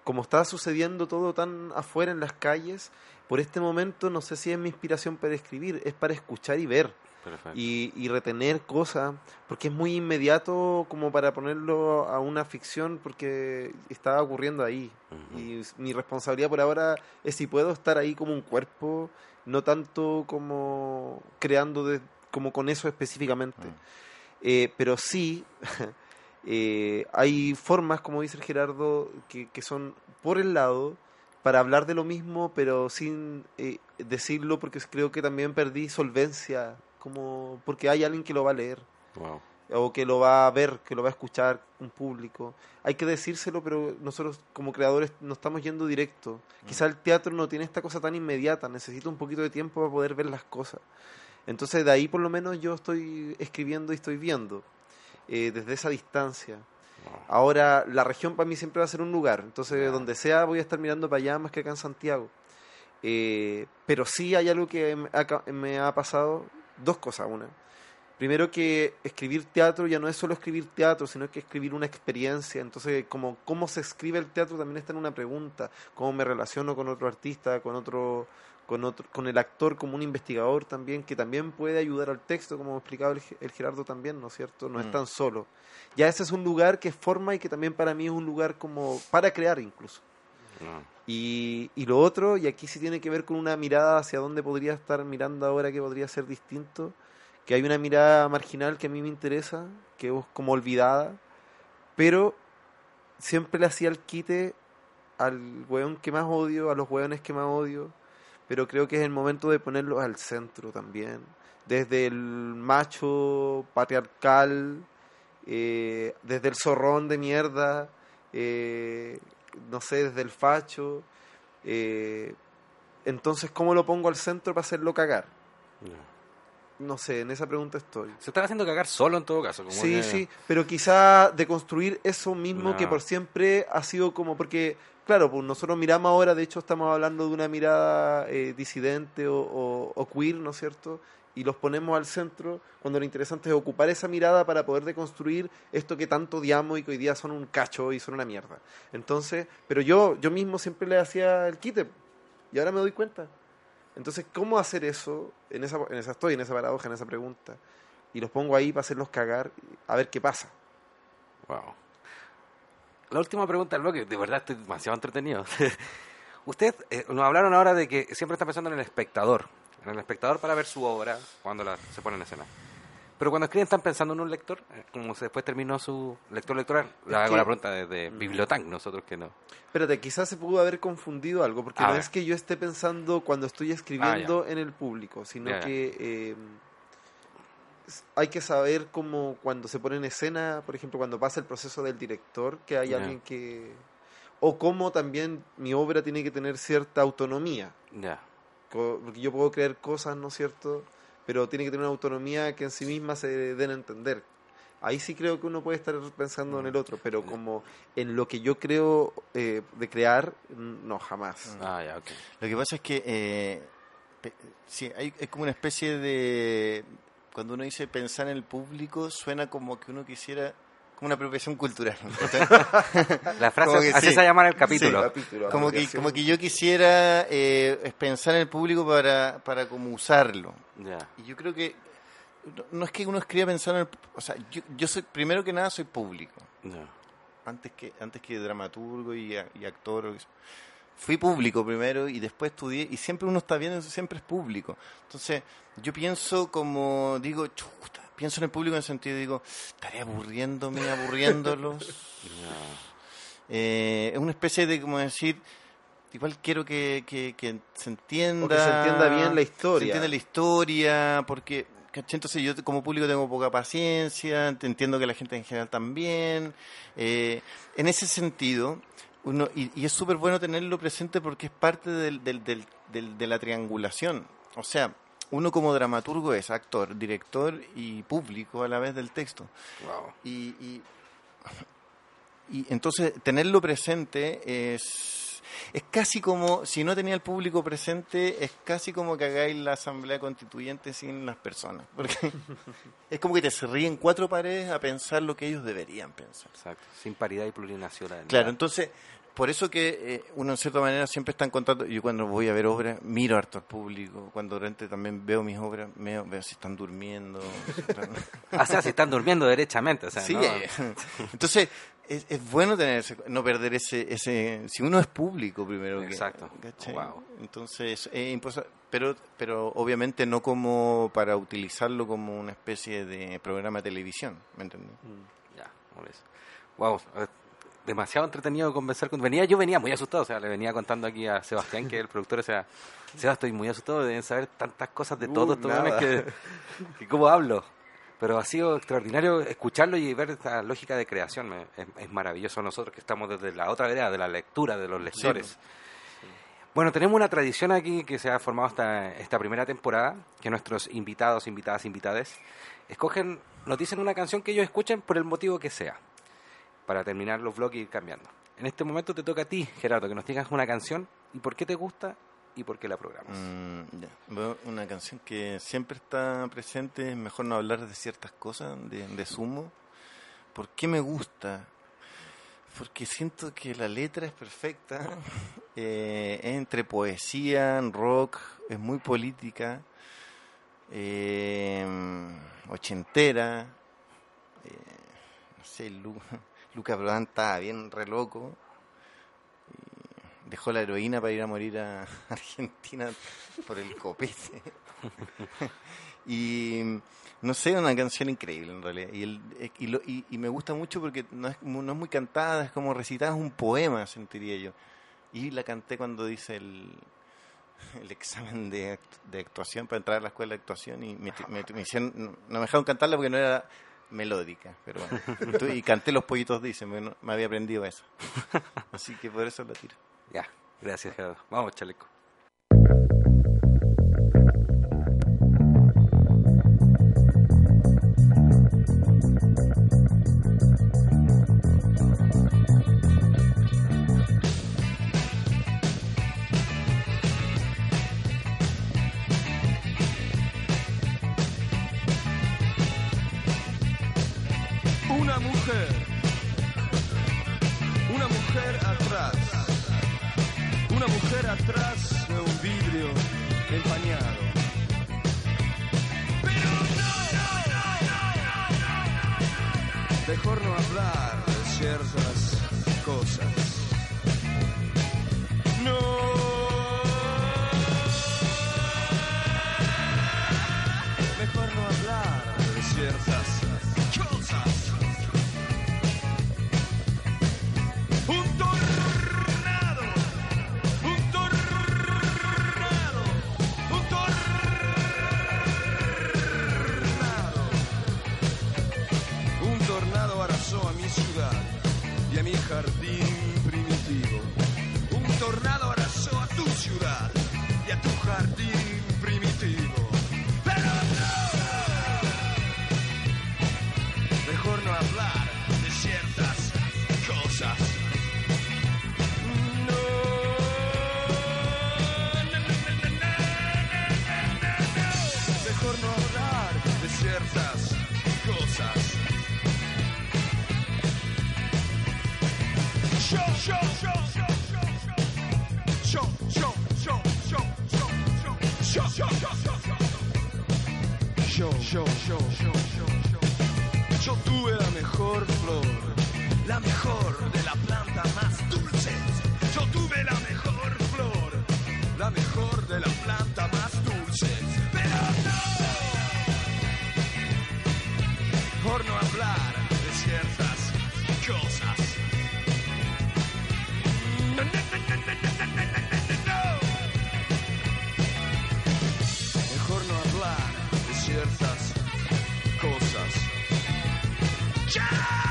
como está sucediendo todo tan afuera en las calles, por este momento no sé si es mi inspiración para escribir, es para escuchar y ver Perfecto. y, y retener cosas, porque es muy inmediato como para ponerlo a una ficción, porque está ocurriendo ahí. Y mi responsabilidad por ahora es si puedo estar ahí como un cuerpo, no tanto como creando de- como con eso específicamente. Eh, pero sí, eh, hay formas, como dice el Gerardo, que, que son por el lado para hablar de lo mismo, pero sin eh, decirlo, porque creo que también perdí solvencia, como porque hay alguien que lo va a leer Wow. o que lo va a ver, que lo va a escuchar un público. Hay que decírselo, pero nosotros como creadores no estamos yendo directo. Quizá el teatro no tiene esta cosa tan inmediata, necesita un poquito de tiempo para poder ver las cosas. Entonces de ahí por lo menos yo estoy escribiendo y estoy viendo, eh, desde esa distancia. Ahora, la región para mí siempre va a ser un lugar, entonces Ya. donde sea voy a estar mirando para allá más que acá en Santiago. Eh, pero sí hay algo que me ha, me ha pasado, dos cosas, una. Primero que escribir teatro ya no es solo escribir teatro, sino que escribir una experiencia. Entonces, como cómo se escribe el teatro también está en una pregunta. Cómo me relaciono con otro artista, con otro, con otro, con el actor como un investigador también, que también puede ayudar al texto, como explicaba el, el Gerardo también, ¿no es cierto? No es Mm. tan solo. Ya ese es un lugar que forma y que también para mí es un lugar como para crear incluso. Y, y lo otro, y aquí sí tiene que ver con una mirada hacia dónde podría estar mirando ahora que podría ser distinto, que hay una mirada marginal que a mí me interesa, que es como olvidada, pero siempre le hacía el quite al weón que más odio, a los weones que más odio, pero creo que es el momento de ponerlos al centro también, desde el macho patriarcal, eh, desde el zorrón de mierda, eh, no sé, desde el facho. eh, entonces, ¿cómo lo pongo al centro para hacerlo cagar? No. No sé, en esa pregunta estoy. Se están haciendo cagar solo en todo caso. Como Sí, que- sí, pero quizá de construir eso mismo No. que por siempre ha sido como, porque, claro, pues nosotros miramos ahora, de hecho estamos hablando de una mirada eh, disidente o, o- o queer, ¿no es cierto? Y los ponemos al centro cuando lo interesante es ocupar esa mirada para poder deconstruir esto que tanto odiamos y que hoy día son un cacho y son una mierda. Entonces, pero yo, yo mismo siempre le hacía el quite y ahora me doy cuenta. Entonces, ¿cómo hacer eso? En esa, en esa estoy, en esa paradoja, en esa pregunta. Y los pongo ahí para hacerlos cagar, a ver qué pasa. Wow. La última pregunta del bloque, de verdad estoy demasiado entretenido. Usted eh, nos hablaron ahora de que siempre está pensando en el espectador, en el espectador para ver su obra cuando la, se pone en escena. Pero cuando escriben están pensando en un lector, Eh, como se después terminó su lector lectoral. Le hago la pregunta de, de Bibliotank, nosotros que no. Espérate, quizás se pudo haber confundido algo, porque A no ver. es que yo esté pensando cuando estoy escribiendo en el público, sino Ya, ya. que eh, hay que saber cómo cuando se pone en escena, por ejemplo, cuando pasa el proceso del director, que hay Ya. alguien que... O cómo también mi obra tiene que tener cierta autonomía. Ya. Porque yo puedo creer cosas, ¿no es cierto? Pero tiene que tener una autonomía que en sí misma se den a entender. Ahí sí creo que uno puede estar pensando en el otro, pero como en lo que yo creo eh, de crear, no, jamás. Ah, ya, ok. Lo que pasa es que eh, sí, hay, es como una especie de... Cuando uno dice pensar en el público, suena como que uno quisiera... Una apropiación cultural. La frase, Como que así sí. se llama el capítulo. Sí. Capítulo, como, que, como que yo quisiera eh, pensar en el público para, para como usarlo. Y yo creo que... No, no es que uno escriba pensar en el... O sea, yo, yo soy, primero que nada, soy público. Antes que antes que dramaturgo y, a- y actor fui público primero y después estudié y siempre uno está viendo siempre es público entonces yo pienso como digo chuta pienso en el público en el sentido digo estaré aburriéndome aburriéndolos. Eh, es una especie de como decir igual quiero que, que, que se entienda. O que se entienda bien la historia. se entienda la historia porque entonces yo como público tengo poca paciencia entiendo que la gente en general también. Eh, en ese sentido uno y, y es súper bueno tenerlo presente porque es parte del- del- del- de la triangulación. O sea uno como dramaturgo es actor director y público a la vez del texto Wow. y, y, y entonces tenerlo presente es, es casi como, si no tenía el público presente, es casi como que hagáis la asamblea constituyente sin las personas. Porque es como que te se ríen cuatro paredes a pensar lo que ellos deberían pensar. Exacto. Sin paridad y plurinacional. Claro, entonces, por eso que eh, uno en cierta manera siempre está en contacto. Yo cuando voy a ver obras, miro harto al público. Cuando durante también veo mis obras, veo, veo si están durmiendo. si están- O sea, si están durmiendo derechamente. O sea, Sí, ¿no? eh, entonces es, es bueno tener ese- no perder ese, ese, si uno es público primero que, Exacto. Wow. Entonces es imposa- pero, pero obviamente no como para utilizarlo como una especie de programa de televisión, ¿me entendés? Ya, por eso. Wow, eh, demasiado entretenido conversar con... Venía, yo venía muy asustado, o sea, le venía contando aquí a Sebastián, que es el productor, o sea, Sebastián, estoy muy asustado, deben saber tantas cosas de Uh, todos estos nada. memes que, que cómo hablo. Pero ha sido extraordinario escucharlo y ver esta lógica de creación. me- es, es maravilloso nosotros que estamos desde la otra vereda, de la lectura, de los lectores. Bueno, tenemos una tradición aquí que se ha formado esta, esta primera temporada, que nuestros invitados, invitadas, invitades, escogen, nos dicen una canción que ellos escuchen por el motivo que sea, para terminar los vlogs y ir cambiando. En este momento te toca a ti, Gerardo, que nos digas una canción y por qué te gusta y por qué la programas. Mm, Una canción que siempre está presente, es mejor no hablar de ciertas cosas, de, de sumo. ¿Por qué me gusta? Porque siento que la letra es perfecta, eh, entre poesía, rock, es muy política, eh, ochentera, eh, no sé, Lu- Luca Prodan estaba bien re loco, dejó la heroína para ir a morir a Argentina por el copete. y no sé, una canción increíble en realidad. Y, el, y, lo- y- me gusta mucho porque no es, es muy cantada, es como recitada, es un poema, sentiría yo. Y la canté cuando dice el, el examen de, act- de actuación para entrar a la escuela de actuación y me, me- hicieron, no me dejaron cantarla porque no era melódica, pero bueno. Y canté Los Pollitos Dicen, no- me había aprendido eso. Así que por eso la tiro. Ya, gracias, Gerardo. Vamos, chaleco. Una mujer atrás de un vidrio empañado. Pero no, mejor no hablar de ciertas cosas. No. Jardín Shut!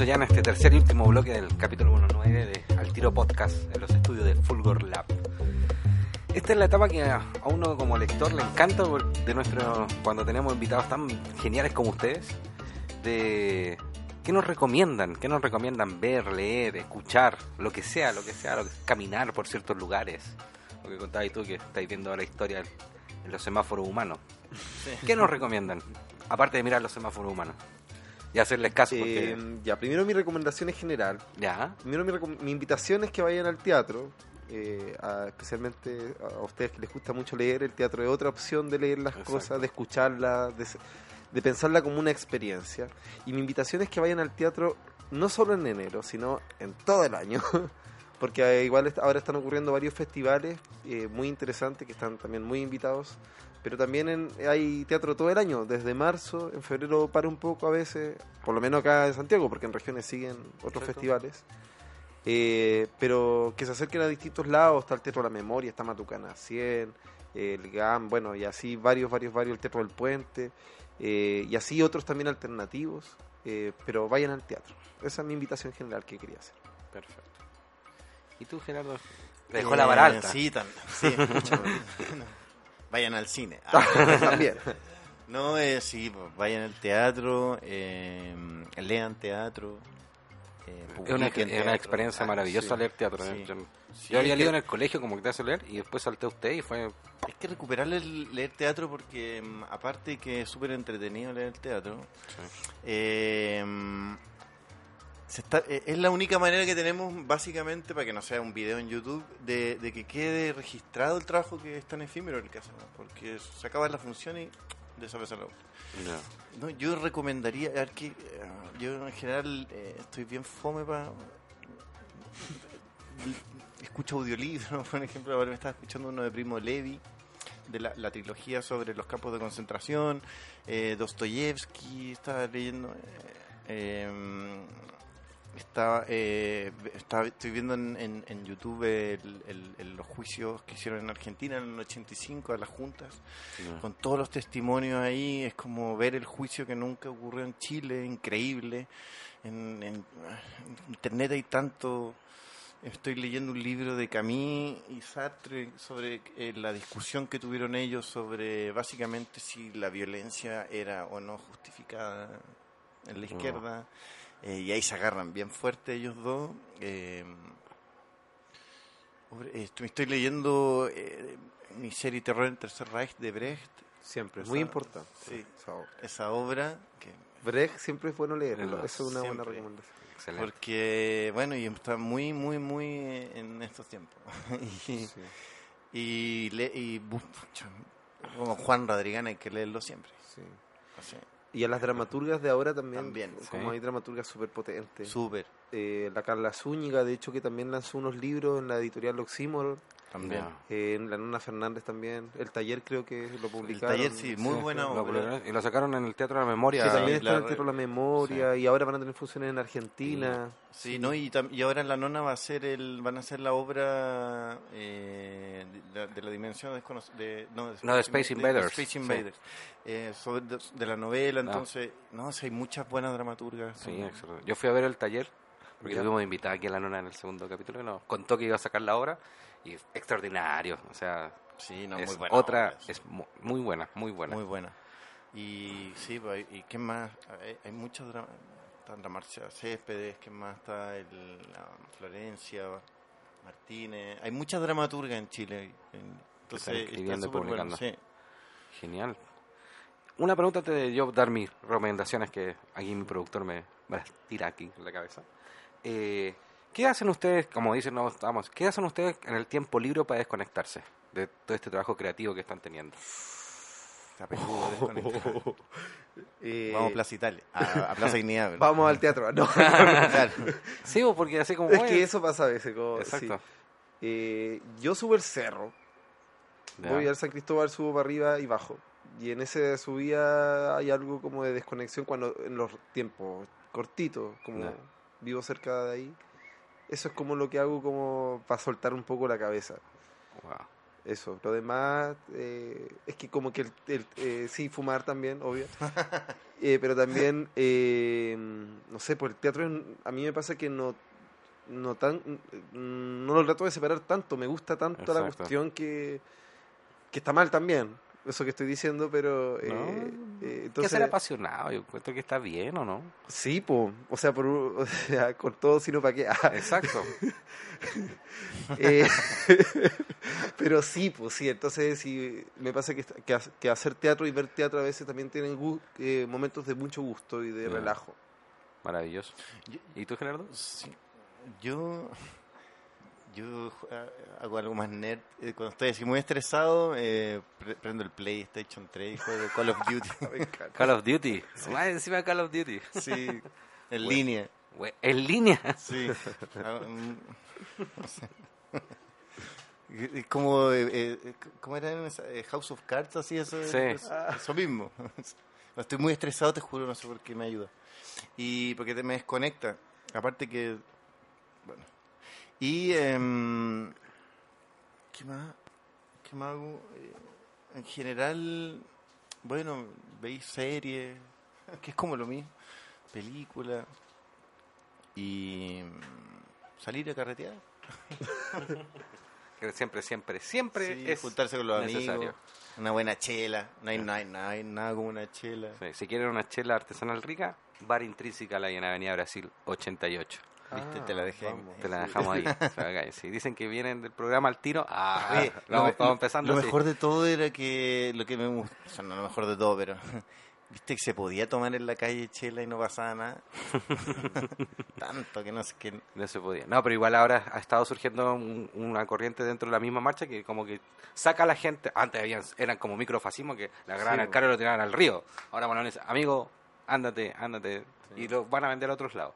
Regreso ya en este tercer y último bloque del capítulo 19 de Al Tiro Podcast en los estudios de Fulgor Lab. Esta es la etapa que a uno como lector le encanta de nuestro cuando tenemos invitados tan geniales como ustedes de qué nos recomiendan, qué nos recomiendan ver, leer, escuchar, lo que sea, lo que sea, lo que- caminar por ciertos lugares. Lo que contabas tú que estáis viendo la historia en los semáforos humanos. ¿Qué nos recomiendan? Aparte de mirar los semáforos humanos y hacerles caso porque Eh, ya, primero mi recomendación es general. ya, Primero mi, mi invitación es que vayan al teatro. eh, a- especialmente a ustedes que les gusta mucho leer, el teatro es otra opción de leer las Exacto. cosas, de escucharlas, de, de pensarla como una experiencia. Y mi invitación es que vayan al teatro no solo en enero, sino en todo el año. Porque eh, igual ahora están ocurriendo varios festivales eh, muy interesantes que están también muy invitados. Pero también en- hay teatro todo el año, desde marzo, en febrero para un poco a veces, por lo menos acá en Santiago, porque en regiones siguen otros festivales. Eh, pero que se acerquen a distintos lados, está el Teatro de la Memoria, está Matucana 100, el GAM, bueno, y así varios, varios, varios, el Teatro del Puente, eh, y así otros también alternativos, eh, pero vayan al teatro. Esa es mi invitación general que quería hacer. perfecto. ¿Y tú, Gerardo? Dejó la vara alta. Eh, Sí, tam- sí, escúchame. Vayan al cine. Ah. También. No, eh, sí, pues, vayan al teatro, eh, lean teatro. eh, Es una, experiencia Ah, maravillosa sí. leer teatro. Sí. ¿eh? Yo, Sí, yo había leído que- en el colegio como que te hace leer y después salté a usted y fue... Es que recuperar el leer teatro porque mm, aparte que es súper entretenido leer teatro, eh, mm, se está- eh, es la única manera que tenemos, básicamente, para que no sea un video en YouTube, de, de que quede registrado el trabajo que es tan efímero el que hacemos. Porque se acaba la función y desaparece la obra. Ya. No, yo recomendaría, a ver que eh, yo en general eh, estoy bien fome para escucho audiolibros, por ejemplo, ahora me estaba escuchando uno de Primo Levi, de la, la trilogía sobre los campos de concentración, eh, Dostoyevsky, estaba leyendo, eh, em, estaba, eh, estaba- estoy viendo en, en- en YouTube el- el- el- los juicios que hicieron en Argentina en el 85 a las juntas con todos los testimonios ahí, es como ver el juicio que nunca ocurrió en Chile, increíble. En, en- internet hay tanto. Estoy leyendo un libro de Camille y Sartre sobre eh, la discusión que tuvieron ellos sobre básicamente si la violencia era o no justificada en la Oh. izquierda. Eh, y ahí se agarran bien fuerte ellos dos. Eh, eh, estoy, leyendo eh, mi serie Terror en Tercer Reich de Brecht. Siempre, Esa- muy importante. sí. esa obra. Esa obra, que, Brecht siempre es bueno leerlo, eso es una buena siempre. recomendación. Excelente. porque, bueno, y está muy, muy, muy en estos tiempos. y, Sí, y, le- y como Juan Rodrigán hay que leerlo siempre. sí. Así, Y a las dramaturgas de ahora también, También, como sí. hay dramaturgas súper potentes. Súper, Eh, la Carla Zúñiga, de hecho, que también lanzó unos libros en la editorial Oxímoron. También. Ya. Eh, en la Nona Fernández también. El taller creo que lo El publicaron. taller, sí, muy Sí, buena lo obra. Y lo sacaron en el Teatro de la Memoria. Que también Sí, está en el Teatro de la Memoria y ahora van a tener funciones en Argentina. Sí, ¿no? Y, y ahora en la nona va a ser el, van a hacer la obra eh, de, la, de la dimensión desconoc- de, no, No, de Space Invaders, Space sí. Invaders. Eh, sobre de, la novela, Ah. entonces, no, sí, hay muchas buenas dramaturgas. Sí, excelente. Yo fui a ver el taller, porque tuvimos invitada aquí a la nona en el segundo capítulo, que nos contó que iba a sacar la obra, y extraordinario, o sea, Sí, no, es muy buena. otra, obra, sí. es mu- muy buena, muy buena. Muy buena. Y sí, pues, ¿y qué más? Hay, hay muchos dramas. Está la Marcia Céspedes, ¿qué más? Está el, la Florencia, Martínez. Hay muchas dramaturgas en Chile. en- Entonces, está súper bueno, sí. Genial. Una pregunta antes de yo dar mis recomendaciones, que aquí mi productor me, me las tira aquí en la cabeza. Eh, ¿Qué hacen ustedes, como dicen, no qué hacen ustedes en el tiempo libre para desconectarse de todo este trabajo creativo que están teniendo? Eh, Vamos a Plaza Italia, a, a Plaza Dignidad. vamos al teatro. No, Claro. Sí, pues, porque así como... es que eso pasa a veces. como- Exacto. sí. Eh, yo subo el cerro. Voy al San Cristóbal, subo para arriba y bajo. Y en esa subida hay algo como de desconexión cuando en los tiempos cortitos, como vivo cerca de ahí. Eso es como lo que hago como para soltar un poco la cabeza. Wow. Eso. Lo demás eh, es que como que el, el- eh, sí, fumar también, obvio. Eh, pero también, eh, no sé, pues el teatro es- a mí me pasa que no no tan no lo trato de separar tanto, me gusta tanto la cuestión que que está mal también, eso que estoy diciendo, pero eh, No, eh, Hay que entonces ser apasionado, yo encuentro que está bien, ¿o no? sí, po, o sea, por, o sea, con todo sino para qué. Ah, Exacto. Eh, pero sí, pues sí, entonces sí, me pasa que, que, ha- que hacer teatro y ver teatro a veces también tienen gu- eh, momentos de mucho gusto y de relajo. Maravilloso. ¿Y tú, Gerardo? Sí. Yo, yo eh, hago algo más nerd. Eh, Cuando estoy así muy estresado, eh, pre- prendo el PlayStation 3 y juego Call of Duty. Call of Duty. Más encima Call of Duty. sí, en línea. En línea. Sí. Ah, mm, no sé. Es como, eh, eh, ¿cómo era en esa? House of Cards? Así, eso, Sí. eso, eso mismo. Cuando estoy muy estresado, te juro, no sé por qué me ayuda. Y porque te me desconecta. Aparte que, bueno. Y, em, ¿qué más? ¿Qué más hago? Eh, en general, bueno, veis series, que es como lo mismo. Películas. Y mm, salir a carretear. Siempre, siempre, siempre Sí, es juntarse con los necesario. amigos. Una buena chela. No hay, no hay- no hay nada como una chela. Sí, si quieren una chela artesanal rica, Bar Intrínseca la hay en Avenida Brasil 88. Viste, te la dejé. Ah, vamos. Te la dejamos ahí. Si dicen que vienen del programa al tiro, ah, Oye, vamos, lo, empezando lo así. mejor de todo era que lo que me gustó, o sea, no lo mejor de todo, pero viste que se podía tomar en la calle chela y no pasaba nada. Tanto que no sé qué. No se podía. No, pero igual ahora ha estado surgiendo un- una corriente dentro de la misma marcha que como que saca a la gente. Antes habían, eran como microfascismo que la agarraban Sí, al carro y lo tiraban al río. Ahora bueno, amigo, ándate, ándate. Y lo van a vender a otros lados.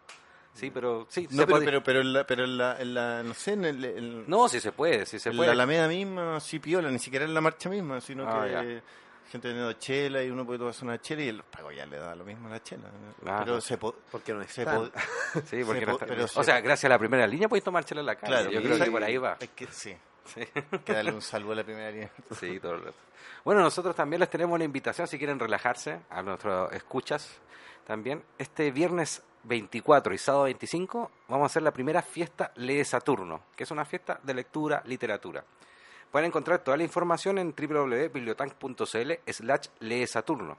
Sí, pero sí, No, se pero, podía. pero, pero, en la, pero en la, en la- no sé, en el, el- No, sí se puede, sí se en puede. la Alameda misma, sí piola, ni siquiera en la marcha misma, sino Ah, que ya. gente teniendo chela y uno puede tomarse una chela y el pago ya le da lo mismo a la chela. Ah, pero se po- Porque no se Sí, porque se no está- pero O se- sea, gracias a la primera línea podéis tomárchela en la calle. Claro, Yo creo que por ahí va. Es que sí, Sí. hay que darle un saludo a la primera línea. Sí, todo el rato. Bueno, nosotros también les tenemos una invitación si quieren relajarse a nuestros escuchas también. Este viernes 24 y sábado 25 vamos a hacer la primera fiesta Lee Saturno, que es una fiesta de lectura, literatura. Pueden encontrar toda la información en www.bibliotank.cl slash Lee Saturno.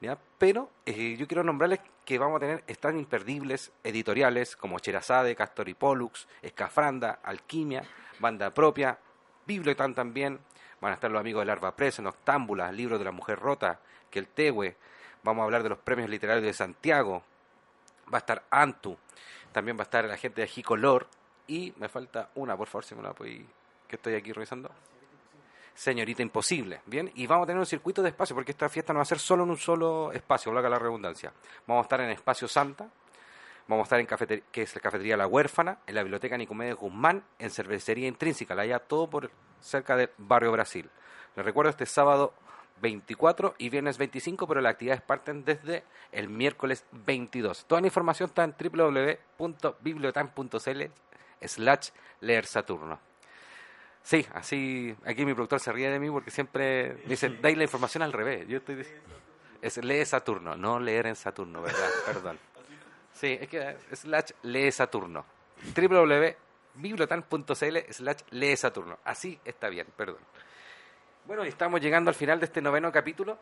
¿ya? Pero eh, yo quiero nombrarles que vamos a tener stands imperdibles editoriales como Cherazade, Castor y Pollux, Escafranda, Alquimia, Banda Propia, Bibliotan también. Van a estar los amigos del Arba Press, Noctámbula, Libro de la Mujer Rota, que el Tehue. Vamos a hablar de los premios literarios de Santiago. Va a estar Antu. También va a estar la gente de Gicolor. Y me falta una, por favor, si me la podéis- que estoy aquí revisando. Señorita Imposible, ¿bien? Y vamos a tener un circuito de espacio, porque esta fiesta no va a ser solo en un solo espacio, valga la redundancia. Vamos a estar en Espacio Santa, vamos a estar en cafetería, que es la cafetería La Huérfana, en la Biblioteca Nicomedes Guzmán, en Cervecería Intrínseca, la allá todo por cerca del Barrio Brasil. Les recuerdo este sábado 24 y viernes 25, pero las actividades parten desde el miércoles 22. Toda la información está en www.bibliotan.cl slash leer Saturno. Sí, así, aquí mi productor se ríe de mí porque siempre dice, dais la información al revés. Yo estoy dic- es lee Saturno, no leer en Saturno, ¿verdad? Perdón. Sí, es que slash lee Saturno. www.bibliotan.cl slash lee Saturno. Así está bien, perdón. Bueno, estamos llegando al final de este noveno capítulo.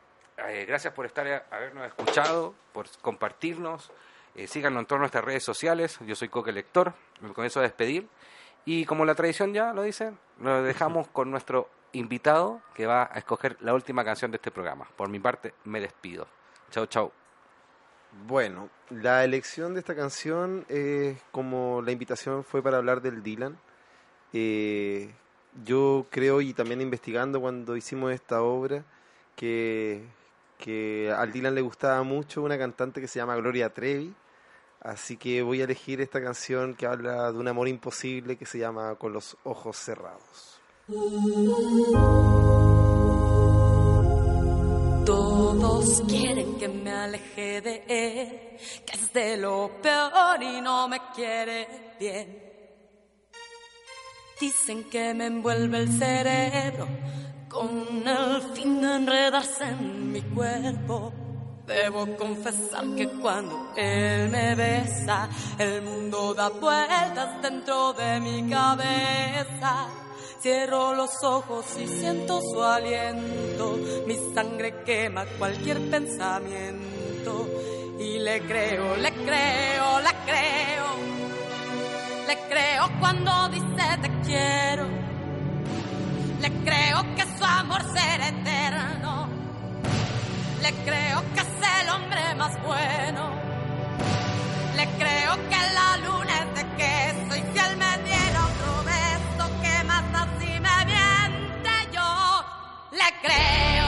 Eh, gracias por estar eh, habernos escuchado, por compartirnos. Eh, síganos en todas nuestras redes sociales. Yo soy Coque Lector. Me comienzo a despedir. Y como la tradición ya lo dice, lo dejamos con nuestro invitado que va a escoger la última canción de este programa. Por mi parte, me despido. Chau, chau. Bueno, la elección de esta canción, eh, como la invitación fue para hablar del Dylan, eh, yo creo y también investigando cuando hicimos esta obra, que, que al Dylan le gustaba mucho una cantante que se llama Gloria Trevi, así que voy a elegir esta canción que habla de un amor imposible que se llama Con los ojos cerrados. Todos quieren que me aleje de él, que es de lo peor y no me quiere bien. Dicen que me envuelve el cerebro con el fin de enredarse en mi cuerpo. Debo confesar que cuando él me besa, el mundo da vueltas dentro de mi cabeza. Cierro los ojos y siento su aliento, mi sangre quema cualquier pensamiento. Y le creo, le creo, le creo, le creo cuando dice te quiero. Le creo que su amor será eterno. Le creo que es el hombre más bueno. Le creo que la luna es de queso y si él me diera otro beso, que más da si me miente yo? Le creo.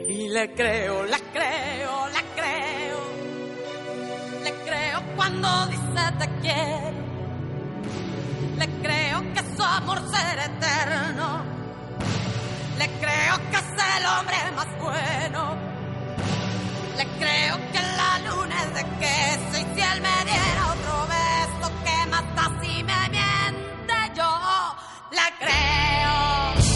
Y le creo, le creo, le creo, le creo cuando dice te quiero. Le creo que su amor será eterno. Le creo que es el hombre más bueno. Le creo que la luna es de queso y si él me diera otro beso que mata si me miente yo. Le creo.